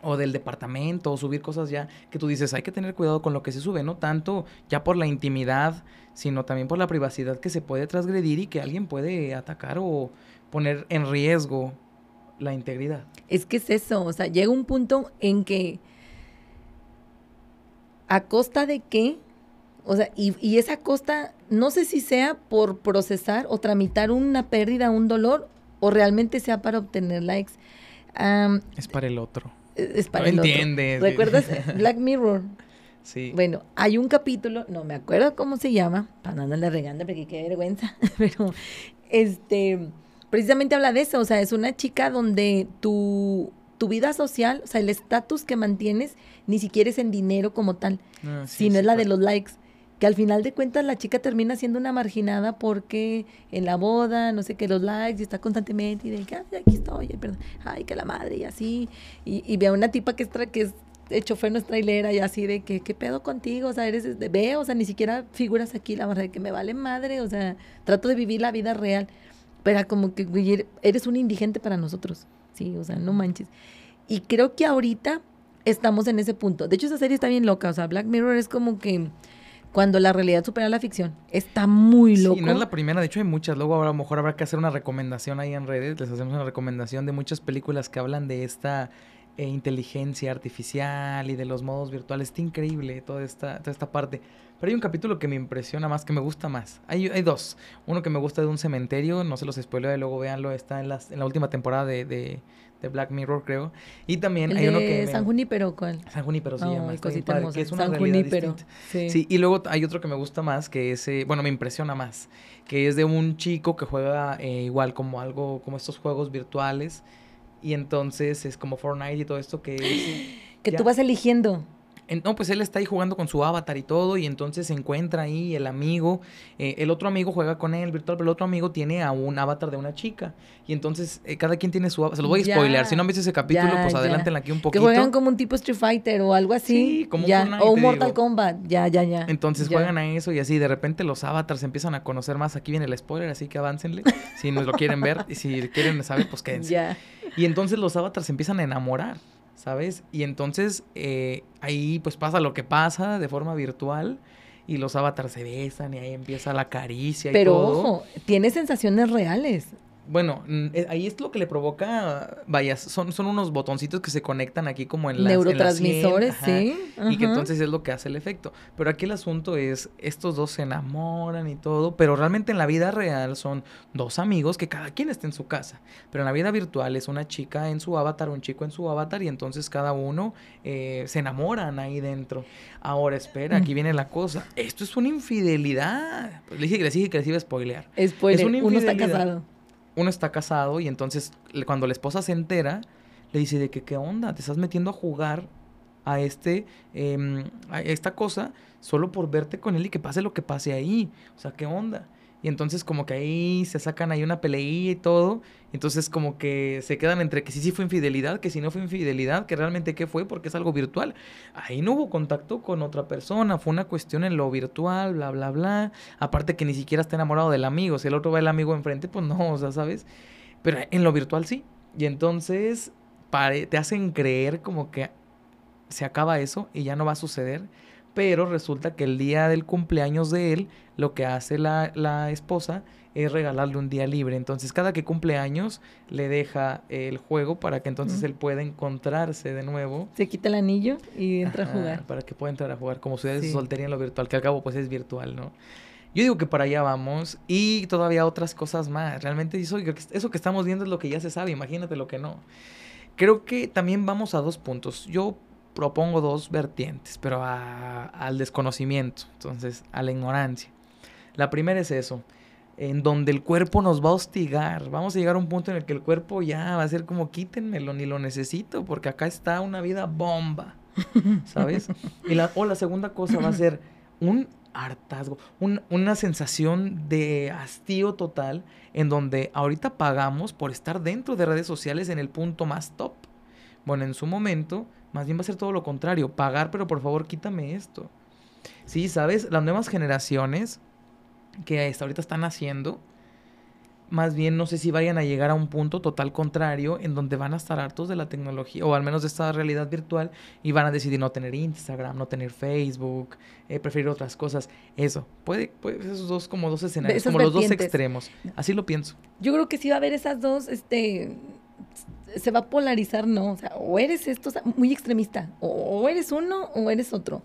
o del departamento, o subir cosas ya que tú dices, hay que tener cuidado con lo que se sube, no tanto ya por la intimidad, sino también por la privacidad que se puede transgredir y que alguien puede atacar o poner en riesgo la integridad. Es que es eso, o sea, llega un punto en que a costa de qué, o sea, y, y esa costa, no sé si sea por procesar o tramitar una pérdida, un dolor, o realmente sea para obtener likes. es para el otro. Es para el entiendes. otro. ¿Recuerdas Black Mirror? Sí. Bueno, hay un capítulo, no me acuerdo cómo se llama, para no andarle regando porque qué vergüenza, pero este precisamente habla de eso, o sea, es una chica donde tu, tu vida social, o sea, el estatus que mantienes ni siquiera es en dinero como tal, ah, sino es la de los likes. Que al final de cuentas la chica termina siendo una marginada porque en la boda, no sé qué, los likes, y está constantemente, y de que, aquí estoy, perdón, ay, que la madre, y así. Y, y ve a una tipa que es, que es el chofer no es trailera y así de que, ¿qué pedo contigo? O sea, eres, de, ve, o sea, ni siquiera figuras aquí, la verdad, que me vale madre, o sea, trato de vivir la vida real. Pero como que, güey, eres un indigente para nosotros. Sí, o sea, no manches. Y creo que ahorita estamos en ese punto. De hecho, esa serie está bien loca. O sea, Black Mirror es como que cuando la realidad supera la ficción. Está muy loco. Sí, no es la primera, de hecho hay muchas. Luego a lo mejor habrá que hacer una recomendación ahí en redes. Les hacemos una recomendación de muchas películas que hablan de esta eh, inteligencia artificial y de los modos virtuales. Está increíble toda esta, toda esta parte. Pero hay un capítulo que me impresiona más, que me gusta más. Hay, hay dos. Uno que me gusta de un cementerio, no se los spoileo, luego véanlo, está en, las, en la última temporada de, de, Black Mirror, creo. Y también hay uno que... San Junípero, ¿cuál? San Junípero se llama. que es una San Junípero. Sí. sí. y luego hay otro que me gusta más, que es, eh, bueno, me impresiona más, que es de un chico que juega eh, igual como algo, como estos juegos virtuales. Y entonces es como Fortnite y todo esto que es... Que tú vas eligiendo no, pues él está ahí jugando con su avatar y todo, y entonces se encuentra ahí el amigo. Eh, el otro amigo juega con él virtual, pero el otro amigo tiene a un avatar de una chica. Y entonces eh, cada quien tiene su avatar. Se lo voy a spoilear. Si no han visto ese capítulo, pues adelántenla aquí un poquito. Que juegan como un tipo Street Fighter o algo así. Sí, como ya. o un Mortal Kombat. Ya, ya, ya. Entonces juegan a eso y así de repente los avatars se empiezan a conocer más. Aquí viene el spoiler, así que aváncenle. si nos lo quieren ver y si quieren saber, pues quédense. Ya. Y entonces los avatars se empiezan a enamorar. ¿Sabes? Y entonces eh, ahí pues pasa lo que pasa de forma virtual y los avatars se besan y ahí empieza la caricia Pero y todo. ojo, tiene sensaciones reales. Bueno, mm, eh, ahí es lo que le provoca, vaya, son, son unos botoncitos que se conectan aquí como en las neurotransmisores, sí. Y que entonces es lo que hace el efecto. Pero aquí el asunto es, estos dos se enamoran y todo, pero realmente en la vida real son dos amigos que cada quien está en su casa. Pero en la vida virtual es una chica en su avatar, un chico en su avatar y entonces cada uno eh, se enamoran ahí dentro. Ahora, espera, aquí viene la cosa. Esto es una infidelidad. Le dije que le dije que les iba a spoilear. Spoiler, uno está casado uno está casado y entonces cuando la esposa se entera, le dice de que qué onda, te estás metiendo a jugar a este em, a esta cosa solo por verte con él y que pase lo que pase ahí. O sea, qué onda. Y entonces como que ahí se sacan ahí una peleilla y todo. Entonces como que se quedan entre que sí, sí fue infidelidad, que si no fue infidelidad, que realmente qué fue, porque es algo virtual. Ahí no hubo contacto con otra persona, fue una cuestión en lo virtual, bla, bla, bla. Aparte que ni siquiera está enamorado del amigo. Si el otro va el amigo enfrente, pues no, o sea, ¿sabes? Pero en lo virtual sí. Y entonces te hacen creer como que se acaba eso y ya no va a suceder pero resulta que el día del cumpleaños de él, lo que hace la, esposa es regalarle un día libre. Entonces, cada que cumple años, le deja el juego para que entonces él pueda encontrarse de nuevo. Se quita el anillo y entra a jugar. Para que pueda entrar a jugar, como si de soltería en lo virtual, que al cabo pues es virtual, ¿no? Yo digo que para allá vamos y todavía otras cosas más. Realmente eso, eso que estamos viendo es lo que ya se sabe, imagínate lo que no. Creo que también vamos a dos puntos. Yo propongo dos vertientes, pero al desconocimiento, entonces a la ignorancia. La primera es eso, en donde el cuerpo nos va a hostigar. Vamos a llegar a un punto en el que el cuerpo ya va a ser como quítenmelo, ni lo necesito, porque acá está una vida bomba, ¿sabes? Y la, o la segunda cosa va a ser un hartazgo, una sensación de hastío total, en donde ahorita pagamos por estar dentro de redes sociales en el punto más top. Bueno, en su momento más bien va a ser todo lo contrario, pagar, pero por favor quítame esto. Sí, ¿sabes? Las nuevas generaciones que hasta ahorita están haciendo, más bien no sé si vayan a llegar a un punto total contrario en donde van a estar hartos de la tecnología o al menos de esta realidad virtual y van a decidir no tener Instagram, no tener Facebook, eh, preferir otras cosas. Eso, puede, puede esos dos como dos escenarios, como los dos extremos. Así lo pienso. Yo creo que sí va a haber esas dos, este se va a polarizar, no, o sea, o eres esto, muy extremista, o, eres uno o eres otro.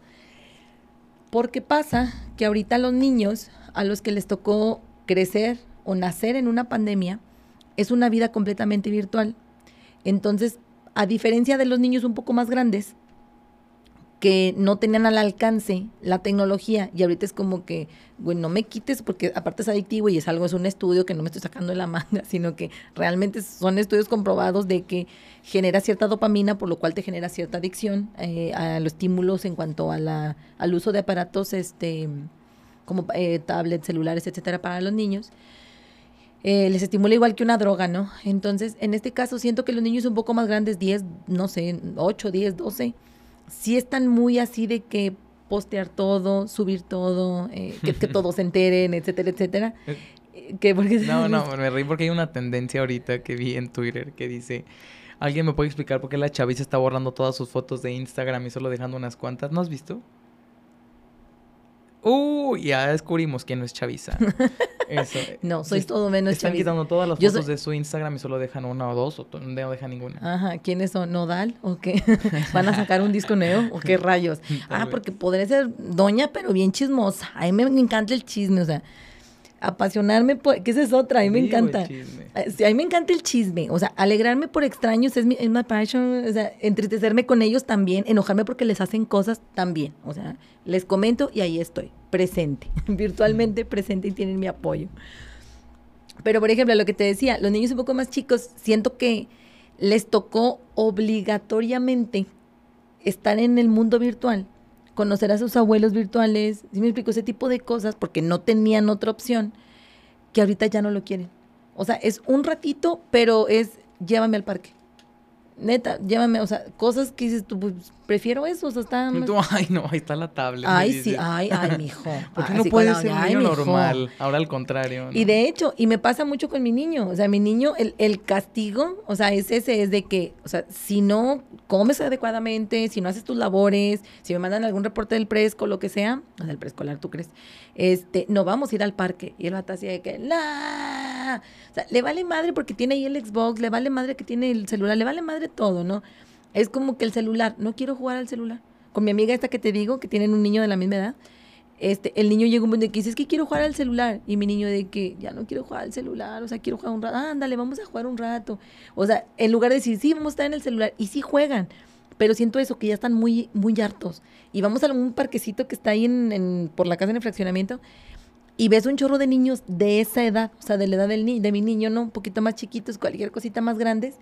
Porque pasa que ahorita los niños a los que les tocó crecer o nacer en una pandemia, es una vida completamente virtual. Entonces, a diferencia de los niños un poco más grandes, que no tenían al alcance la tecnología y ahorita es como que, bueno, no me quites porque aparte es adictivo y es algo, es un estudio que no me estoy sacando de la manga, sino que realmente son estudios comprobados de que genera cierta dopamina, por lo cual te genera cierta adicción eh, a los estímulos en cuanto a la, al uso de aparatos este, como eh, tablets, celulares, etcétera, para los niños. Eh, les estimula igual que una droga, ¿no? Entonces, en este caso, siento que los niños un poco más grandes, 10, no sé, 8, 10, 12, si están muy así de que postear todo, subir todo, eh, que, todos se enteren, etcétera, etcétera. Eh, que porque... No, no, me reí porque hay una tendencia ahorita que vi en Twitter que dice, ¿alguien me puede explicar por qué la chaviza está borrando todas sus fotos de Instagram y solo dejando unas cuantas? ¿No has visto? Uh, ya descubrimos quién no es chaviza. Eso. no, soy todo menos Están quitando todas las fotos de su Instagram y solo dejan una o dos, o no dejan ninguna. Ajá, ¿quiénes son? ¿Nodal? ¿O qué? ¿Van a sacar un disco nuevo? ¿O qué rayos? ah, porque podré ser doña, pero bien chismosa. A mí me encanta el chisme, o sea apasionarme por, que esa es otra, a mí me encanta. Ah, a mí me encanta el chisme, o sea, alegrarme por extraños es mi, es passion, o sea, entristecerme con ellos también, enojarme porque les hacen cosas también, o sea, les comento y ahí estoy, presente, virtualmente presente y tienen mi apoyo. Pero, por ejemplo, lo que te decía, los niños un poco más chicos, siento que les tocó obligatoriamente estar en el mundo virtual conocer a sus abuelos virtuales, si me explico, ese tipo de cosas, porque no tenían otra opción, que ahorita ya no lo quieren. O sea, es un ratito, pero es llévame al parque. Neta, llévame, o sea, cosas que dices tú, pues, prefiero eso, o sea, está... Ay, no, ahí está la tablet. Ay, sí, ay, ay, mijo. Porque no puede ser un niño normal. Ahora al contrario. ¿no? Y de hecho, y me pasa mucho con mi niño, o sea, mi niño, el, el castigo, o sea, es ese, es de que, o sea, si no comes adecuadamente, si no haces tus labores, si me mandan algún reporte del preescolar, lo que sea, o del preescolar, ¿tú crees? Este, no vamos a ir al parque. Y él va así de que, ¡la! O sea, le vale madre porque tiene ahí el Xbox, le vale madre que tiene el celular, le vale madre todo, ¿no? Es como que el celular, no quiero jugar al celular. Con mi amiga esta que te digo, que tienen un niño de la misma edad, este, el niño llega un momento en que dice, es que quiero jugar al celular. Y mi niño de que ya no quiero jugar al celular, o sea, quiero jugar un rato. Ándale, vamos a jugar un rato. O sea, en lugar de decir, sí, vamos a estar en el celular, y sí juegan. Pero siento eso, que ya están muy, muy hartos. Y vamos a un parquecito que está ahí en, en- por la casa en el fraccionamiento, y ves un chorro de niños de esa edad, o sea, de la edad del ni de mi niño, ¿no? Un poquito más chiquitos, cualquier cosita más grandes,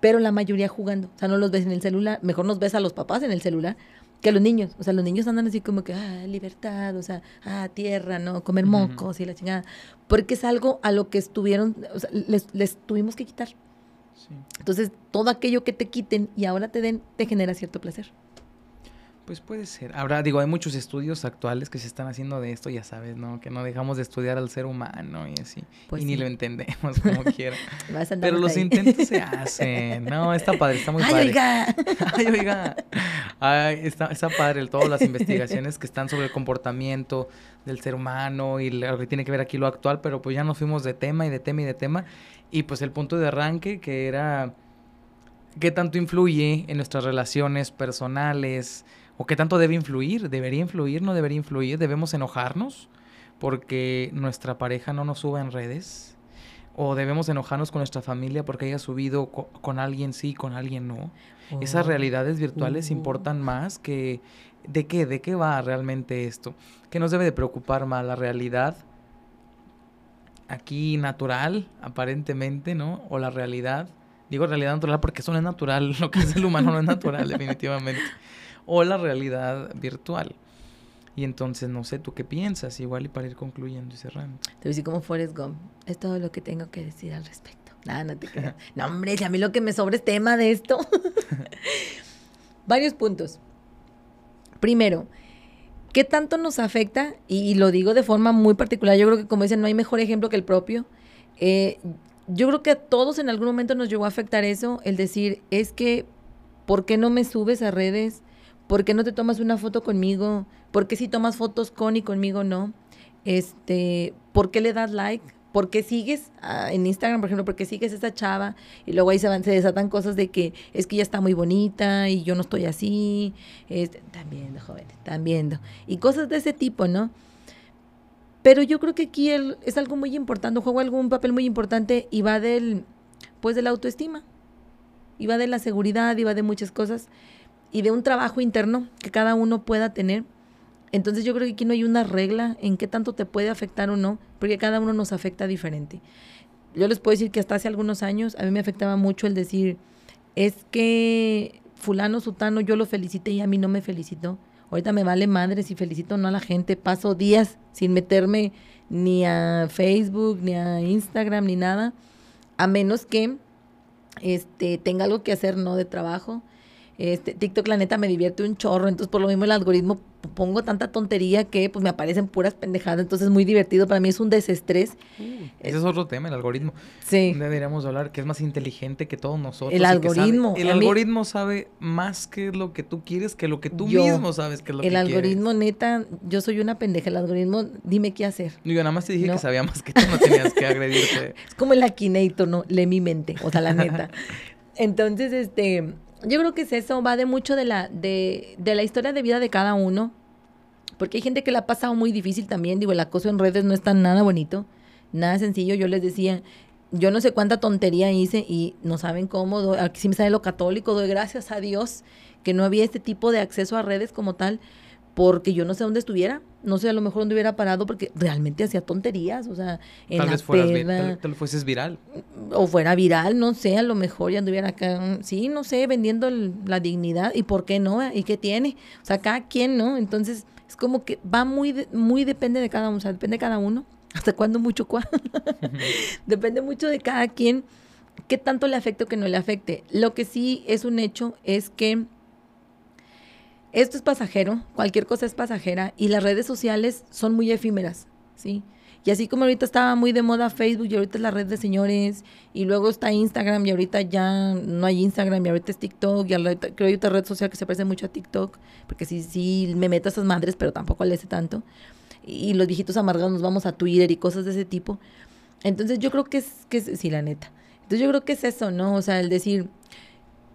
pero la mayoría jugando. O sea, no los ves en el celular, mejor nos ves a los papás en el celular que a los niños. O sea, los niños andan así como que, ah, libertad, o sea, ah, tierra, ¿no? Comer mocos y la chingada. Porque es algo a lo que estuvieron, o sea, les, les tuvimos que quitar. Sí. Entonces, todo aquello que te quiten y ahora te den, te genera cierto placer. Pues puede ser. Habrá, digo, hay muchos estudios actuales que se están haciendo de esto, ya sabes, ¿no? Que no dejamos de estudiar al ser humano y así. Pues y ni lo entendemos como quiera. Vas a andar Pero los ahí. intentos se hacen. No, está padre, está muy ¡Ay, padre. oiga! Ay, oiga. Ay, está, está padre todas las investigaciones que están sobre el comportamiento del ser humano y lo que tiene que ver aquí lo actual, pero pues ya nos fuimos de tema y de tema y de tema. Y pues el punto de arranque que era qué tanto influye en nuestras relaciones personales o qué tanto debe influir, debería influir, no debería influir, debemos enojarnos porque nuestra pareja no nos suba en redes o debemos enojarnos con nuestra familia porque haya subido co- con alguien sí, con alguien no. Esas Oh. realidades virtuales Uh. importan más que... ¿De qué? ¿De qué va realmente esto? ¿Qué nos debe de preocupar más? ¿La realidad aquí natural, aparentemente, ¿no? O la realidad... Digo realidad natural porque eso no es natural. Lo que es el humano no es natural, definitivamente. O la realidad virtual. Y entonces, no sé, ¿tú qué piensas? Igual y para ir concluyendo y cerrando. Te voy a decir como Forrest Gump. Es todo lo que tengo que decir al respecto. Nada, no te creas. No, hombre, si a mí lo que me sobra es tema de esto. Varios puntos. Primero, ¿qué tanto nos afecta? Y, y lo digo de forma muy particular. Yo creo que, como dicen, no hay mejor ejemplo que el propio. Eh, yo creo que a todos en algún momento nos llegó a afectar eso, el decir, es que, ¿por qué no me subes a redes? ¿Por qué no te tomas una foto conmigo? ¿Por qué si tomas fotos con y conmigo no? Este, ¿por qué le das like? ¿Por qué sigues ah, en Instagram, por ejemplo, por qué sigues esa chava? Y luego ahí se van, se desatan cosas de que es que ella está muy bonita y yo no estoy así. Este, están viendo, jóvenes, viendo. Y cosas de ese tipo, ¿no? Pero yo creo que aquí el- es algo muy importante, juega algún papel muy importante y va del, pues de la autoestima. Y va de la seguridad, y va de muchas cosas. Y de un trabajo interno que cada uno pueda tener. Entonces yo creo que aquí no hay una regla en qué tanto te puede afectar o no, porque cada uno nos afecta diferente. Yo les puedo decir que hasta hace algunos años a mí me afectaba mucho el decir, es que fulano, sutano, yo lo felicité y a mí no me felicitó. Ahorita me vale madre si felicito o no a la gente. Paso días sin meterme ni a Facebook, ni a Instagram, ni nada. A menos que este, tenga algo que hacer, no de trabajo. Este, TikTok, la neta, me divierte un chorro. Entonces, por lo mismo, el algoritmo pongo tanta tontería que pues me aparecen puras pendejadas. Entonces, es muy divertido. Para mí es un desestrés. Ese es otro tema, el algoritmo. Sí. Deberíamos hablar que es más inteligente que todos nosotros. El sabe- algoritmo, el mí- algoritmo sabe más que lo que tú quieres que lo que tú Yo, mismo sabes que es lo que El quieres. algoritmo, neta, yo soy una pendeja. El algoritmo, dime qué hacer. Digo, nada más te dije No. que sabía más que tú, no tenías que agredirte. Es como el Akinator, ¿no? Lee mi mente, o sea, la neta. Entonces, este, yo creo que es eso, va de mucho de la, de, de la historia de vida de cada uno, porque hay gente que la ha pasado muy difícil también, digo, el acoso en redes no está nada bonito, nada sencillo, yo les decía, yo no sé cuánta tontería hice y no saben cómo, doy- aquí sí me sale lo católico, doy gracias a Dios que no había este tipo de acceso a redes como tal, porque yo no sé dónde estuviera, no sé a lo mejor dónde hubiera parado, porque realmente hacía tonterías, o sea, en tal la vez fueras peda tal, tal fueses viral. o fuera viral, no sé, a lo mejor ya anduviera acá, sí, no sé, vendiendo el- la dignidad y por qué no, y qué tiene, o sea, cada quien, ¿no? Entonces, es como que va muy, de- muy depende de cada uno, o sea, depende de cada uno, hasta cuándo, mucho cuándo, depende mucho de cada quien ¿qué tanto le afecte o que no le afecte? Lo que sí es un hecho es que esto es pasajero, cualquier cosa es pasajera y las redes sociales son muy efímeras, ¿sí? Y así como ahorita estaba muy de moda Facebook y ahorita es la red de señores y luego está Instagram y ahorita ya no hay Instagram y ahorita es TikTok y ahorita, creo que hay otra red social que se parece mucho a TikTok porque sí, sí me meto a esas madres pero tampoco le sé tanto y los viejitos amargados nos vamos a Twitter y cosas de ese tipo. Entonces yo creo que es, que sí, la neta. Entonces yo creo que es eso, ¿no? O sea, el decir,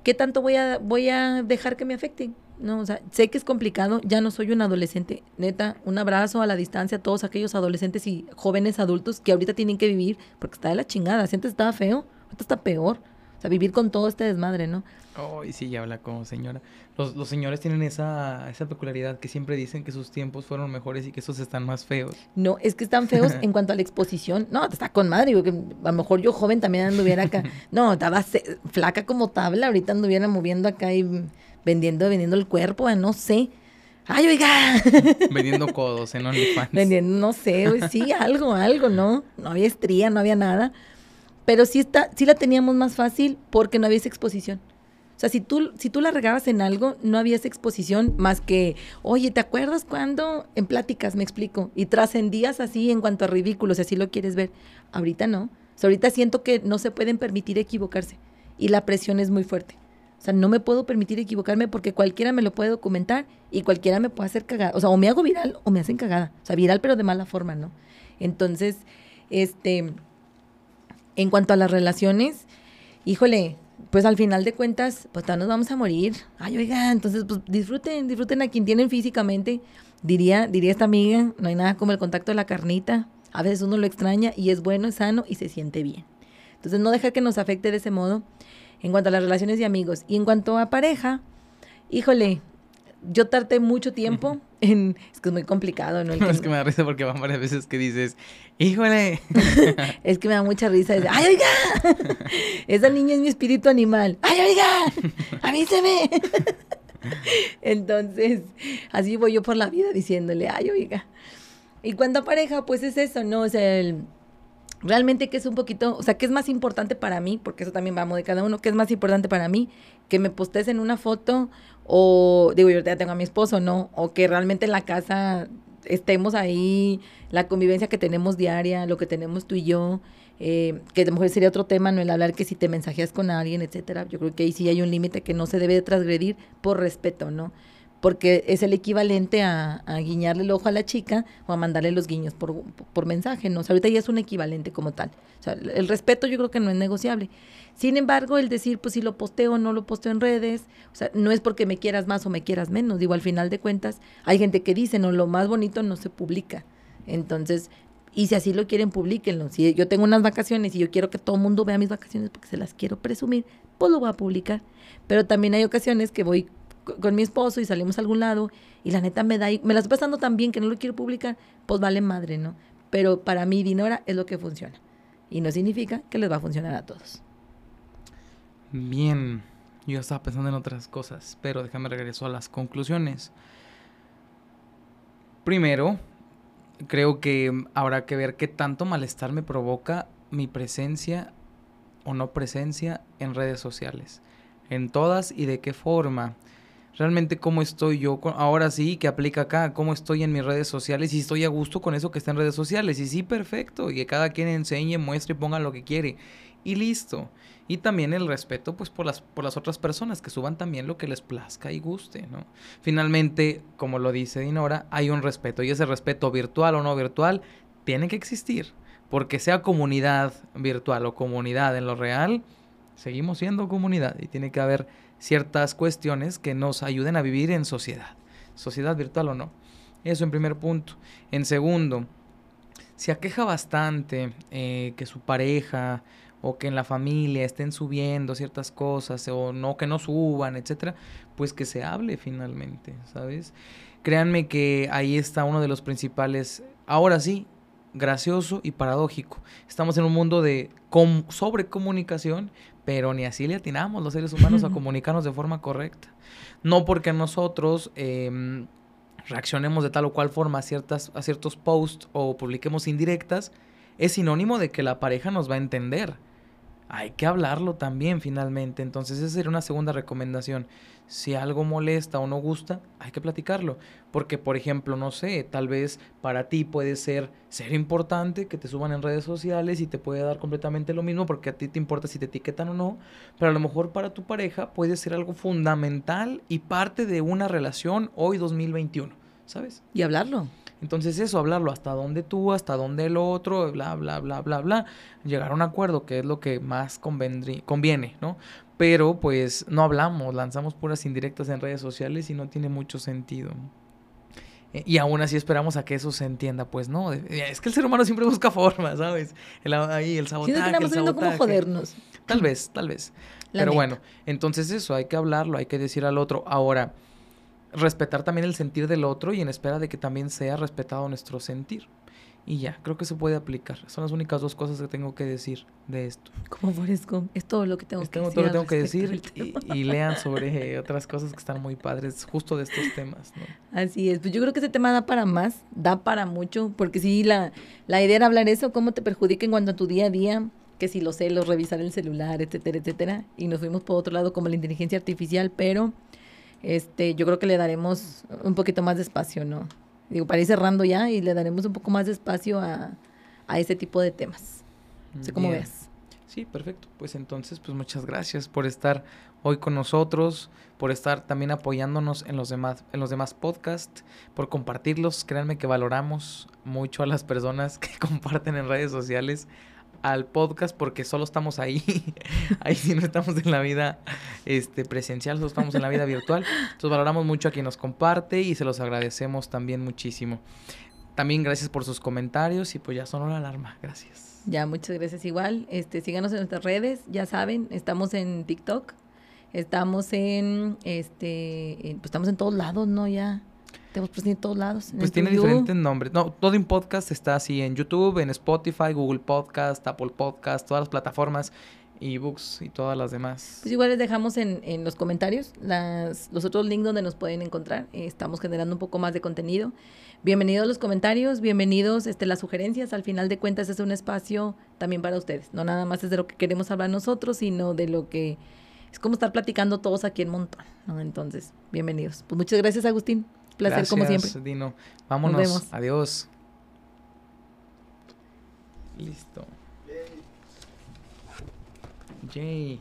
¿qué tanto voy a, voy a dejar que me afecten? No, o sea, sé que es complicado, ya no soy un adolescente. Neta, un abrazo a la distancia a todos aquellos adolescentes y jóvenes adultos que ahorita tienen que vivir, porque está de la chingada. Si antes estaba feo, ahorita está peor. O sea, vivir con todo este desmadre, ¿no? Oh, y sí, ya habla como señora. Los, los señores tienen esa, esa peculiaridad que siempre dicen que sus tiempos fueron mejores y que esos están más feos. No, es que están feos en cuanto a la exposición. No, está con madre. Digo que a lo mejor yo joven también anduviera acá. No, estaba flaca como tabla. Ahorita anduviera moviendo acá y vendiendo, vendiendo el cuerpo, no sé. ¡Ay, oiga! Vendiendo codos en OnlyFans. Vendiendo, no sé, sí, algo, algo, ¿no? No había estría, no había nada. Pero sí, está, sí la teníamos más fácil porque no había esa exposición. O sea, si tú, si tú la regabas en algo, no había esa exposición más que, oye, ¿te acuerdas cuando? En pláticas, me explico. Y trascendías así en cuanto a ridículos, si así lo quieres ver. Ahorita no. O sea, ahorita siento que no se pueden permitir equivocarse. Y la presión es muy fuerte. O sea, no me puedo permitir equivocarme porque cualquiera me lo puede documentar y cualquiera me puede hacer cagada. O sea, o me hago viral o me hacen cagada. O sea, viral pero de mala forma, ¿no? Entonces, este, en cuanto a las relaciones, híjole, pues al final de cuentas, pues todos nos vamos a morir. Ay, oiga, entonces pues disfruten, disfruten a quien tienen físicamente. Diría, diría esta amiga, no hay nada como el contacto de la carnita. A veces uno lo extraña y es bueno, es sano y se siente bien. Entonces no dejar que nos afecte de ese modo en cuanto a las relaciones de amigos. Y en cuanto a pareja, híjole, yo tardé mucho tiempo en... Es que es muy complicado, ¿no? es que me da risa porque van varias veces que dices, híjole. es que me da mucha risa. ¡Ay, oiga! Esa niña es mi espíritu animal. ¡Ay, oiga! ¡Avíseme! Entonces, así voy yo por la vida diciéndole, ¡ay, oiga! Y cuando a pareja, pues es eso, ¿no? O sea, el realmente que es un poquito, o sea, ¿qué es más importante para mí? Porque eso también vamos de cada uno, ¿qué es más importante para mí? Que me postes en una foto o, digo, yo ya tengo a mi esposo, ¿no? O que realmente en la casa estemos ahí, la convivencia que tenemos diaria, lo que tenemos tú y yo, eh, que a lo mejor sería otro tema, ¿no? El hablar que si te mensajeas con alguien, etcétera. Yo creo que ahí sí hay un límite que no se debe de transgredir por respeto, ¿no? Porque es el equivalente a, guiñarle el ojo a la chica o a mandarle los guiños por, por mensaje, ¿no? O sea, ahorita ya es un equivalente como tal. O sea, el respeto yo creo que no es negociable. Sin embargo, el decir, pues si lo posteo o no lo posteo en redes, o sea, no es porque me quieras más o me quieras menos. Digo, al final de cuentas, hay gente que dice, no, lo más bonito no se publica. Entonces, y si así lo quieren, publíquenlo. Si yo tengo unas vacaciones y yo quiero que todo el mundo vea mis vacaciones porque se las quiero presumir, pues lo voy a publicar. Pero también hay ocasiones que voy con mi esposo y salimos a algún lado y la neta me da, me la estoy pasando tan bien que no lo quiero publicar, pues vale madre, ¿no? Pero para mí Dinora es lo que funciona y no significa que les va a funcionar a todos. Bien, yo estaba pensando en otras cosas, pero déjame regreso a las conclusiones. Primero, creo que habrá que ver qué tanto malestar me provoca mi presencia o no presencia en redes sociales. En todas y de qué forma realmente cómo estoy yo, ahora sí, que aplica acá, cómo estoy en mis redes sociales y estoy a gusto con eso que está en redes sociales. Y sí, perfecto, y que cada quien enseñe, muestre y ponga lo que quiere. Y listo. Y también el respeto pues por las, por las otras personas, que suban también lo que les plazca y guste, ¿no? Finalmente, como lo dice Dinora, hay un respeto y ese respeto virtual o no virtual tiene que existir. Porque sea comunidad virtual o comunidad en lo real, seguimos siendo comunidad y tiene que haber ciertas cuestiones que nos ayuden a vivir en sociedad, sociedad virtual o no. Eso en primer punto. En segundo, se aqueja bastante eh, que su pareja o que en la familia estén subiendo ciertas cosas o no que no suban, etcétera, pues que se hable finalmente, ¿sabes? Créanme que ahí está uno de los principales, ahora sí, gracioso y paradójico. Estamos en un mundo de sobrecomunicación, pero ni así le atinamos los seres humanos a comunicarnos de forma correcta. No porque nosotros em, reaccionemos de tal o cual forma a, ciertas, a ciertos posts o publiquemos indirectas, es sinónimo de que la pareja nos va a entender. hay que hablarlo también finalmente. Entonces esa sería una segunda recomendación. Si algo molesta o no gusta, hay que platicarlo. Porque, por ejemplo, no sé, tal vez para ti puede ser ser importante que te suban en redes sociales y te puede dar completamente lo mismo porque a ti te importa si te etiquetan o no. Pero a lo mejor para tu pareja puede ser algo fundamental y parte de una relación hoy 2021, ¿sabes? Y hablarlo. Entonces eso, hablarlo hasta dónde tú, hasta dónde el otro, bla, bla, bla, bla, bla. Llegar a un acuerdo, que es lo que más conviene, ¿no? Pero pues no hablamos, lanzamos puras indirectas en redes sociales y no tiene mucho sentido. Eh, y aún así esperamos a que eso se entienda, pues no, es que el ser humano siempre busca formas, ¿sabes? El, ahí, el sabotaje. Como jodernos. Tal vez, tal vez. pero bueno, entonces eso, hay que hablarlo, hay que decir al otro. Ahora, respetar también el sentir del otro y en espera de que también sea respetado nuestro sentir. Y ya, creo que se puede aplicar. Son las únicas dos cosas que tengo que decir de esto. Como Forrest Es todo lo que tengo que decir. todo lo que tengo que decir y, lean sobre otras cosas que están muy padres justo de estos temas. ¿no? Así es. Pues yo creo que ese tema da para más, da para mucho, porque sí, la, la idea era hablar eso, cómo te perjudica en cuanto a tu día a día, que si los celos, revisar el celular, etcétera, etcétera. Y nos fuimos por otro lado como la inteligencia artificial, pero este yo creo que le daremos un poquito más de espacio, ¿no? Digo, para ir cerrando ya y le daremos un poco más de espacio a, a ese tipo de temas. No sé cómo ves. Sí, perfecto. Pues entonces, pues muchas gracias por estar hoy con nosotros, por estar también apoyándonos en los demás, en los demás podcasts, por compartirlos. Créanme que valoramos mucho a las personas que comparten en redes sociales al podcast porque solo estamos ahí. ahí sí no estamos en la vida este, presencial, solo estamos en la vida virtual. Entonces valoramos mucho a quien nos comparte y se los agradecemos también muchísimo. También gracias por sus comentarios y pues ya sonó la alarma. Gracias. Ya, muchas gracias igual. Este, síganos en nuestras redes, ya saben, estamos en TikTok, estamos en este, pues estamos en todos lados, ¿no? Ya. Tenemos presente en todos lados. pues tiene diferentes nombres. No, todo en podcast está así en YouTube, en Spotify, Google Podcast, Apple Podcast, todas las plataformas, ebooks y todas las demás. Pues igual les dejamos en, en los comentarios las, los otros links donde nos pueden encontrar. Eh, estamos generando un poco más de contenido. Bienvenidos los comentarios, bienvenidos este, las sugerencias. Al final de cuentas es un espacio también para ustedes. No nada más es de lo que queremos hablar nosotros, sino de lo que es como estar platicando todos aquí en montón. Entonces, bienvenidos. Pues muchas gracias, Agustín. Placer como siempre. Dino. Vámonos. Adiós. Listo. Yay.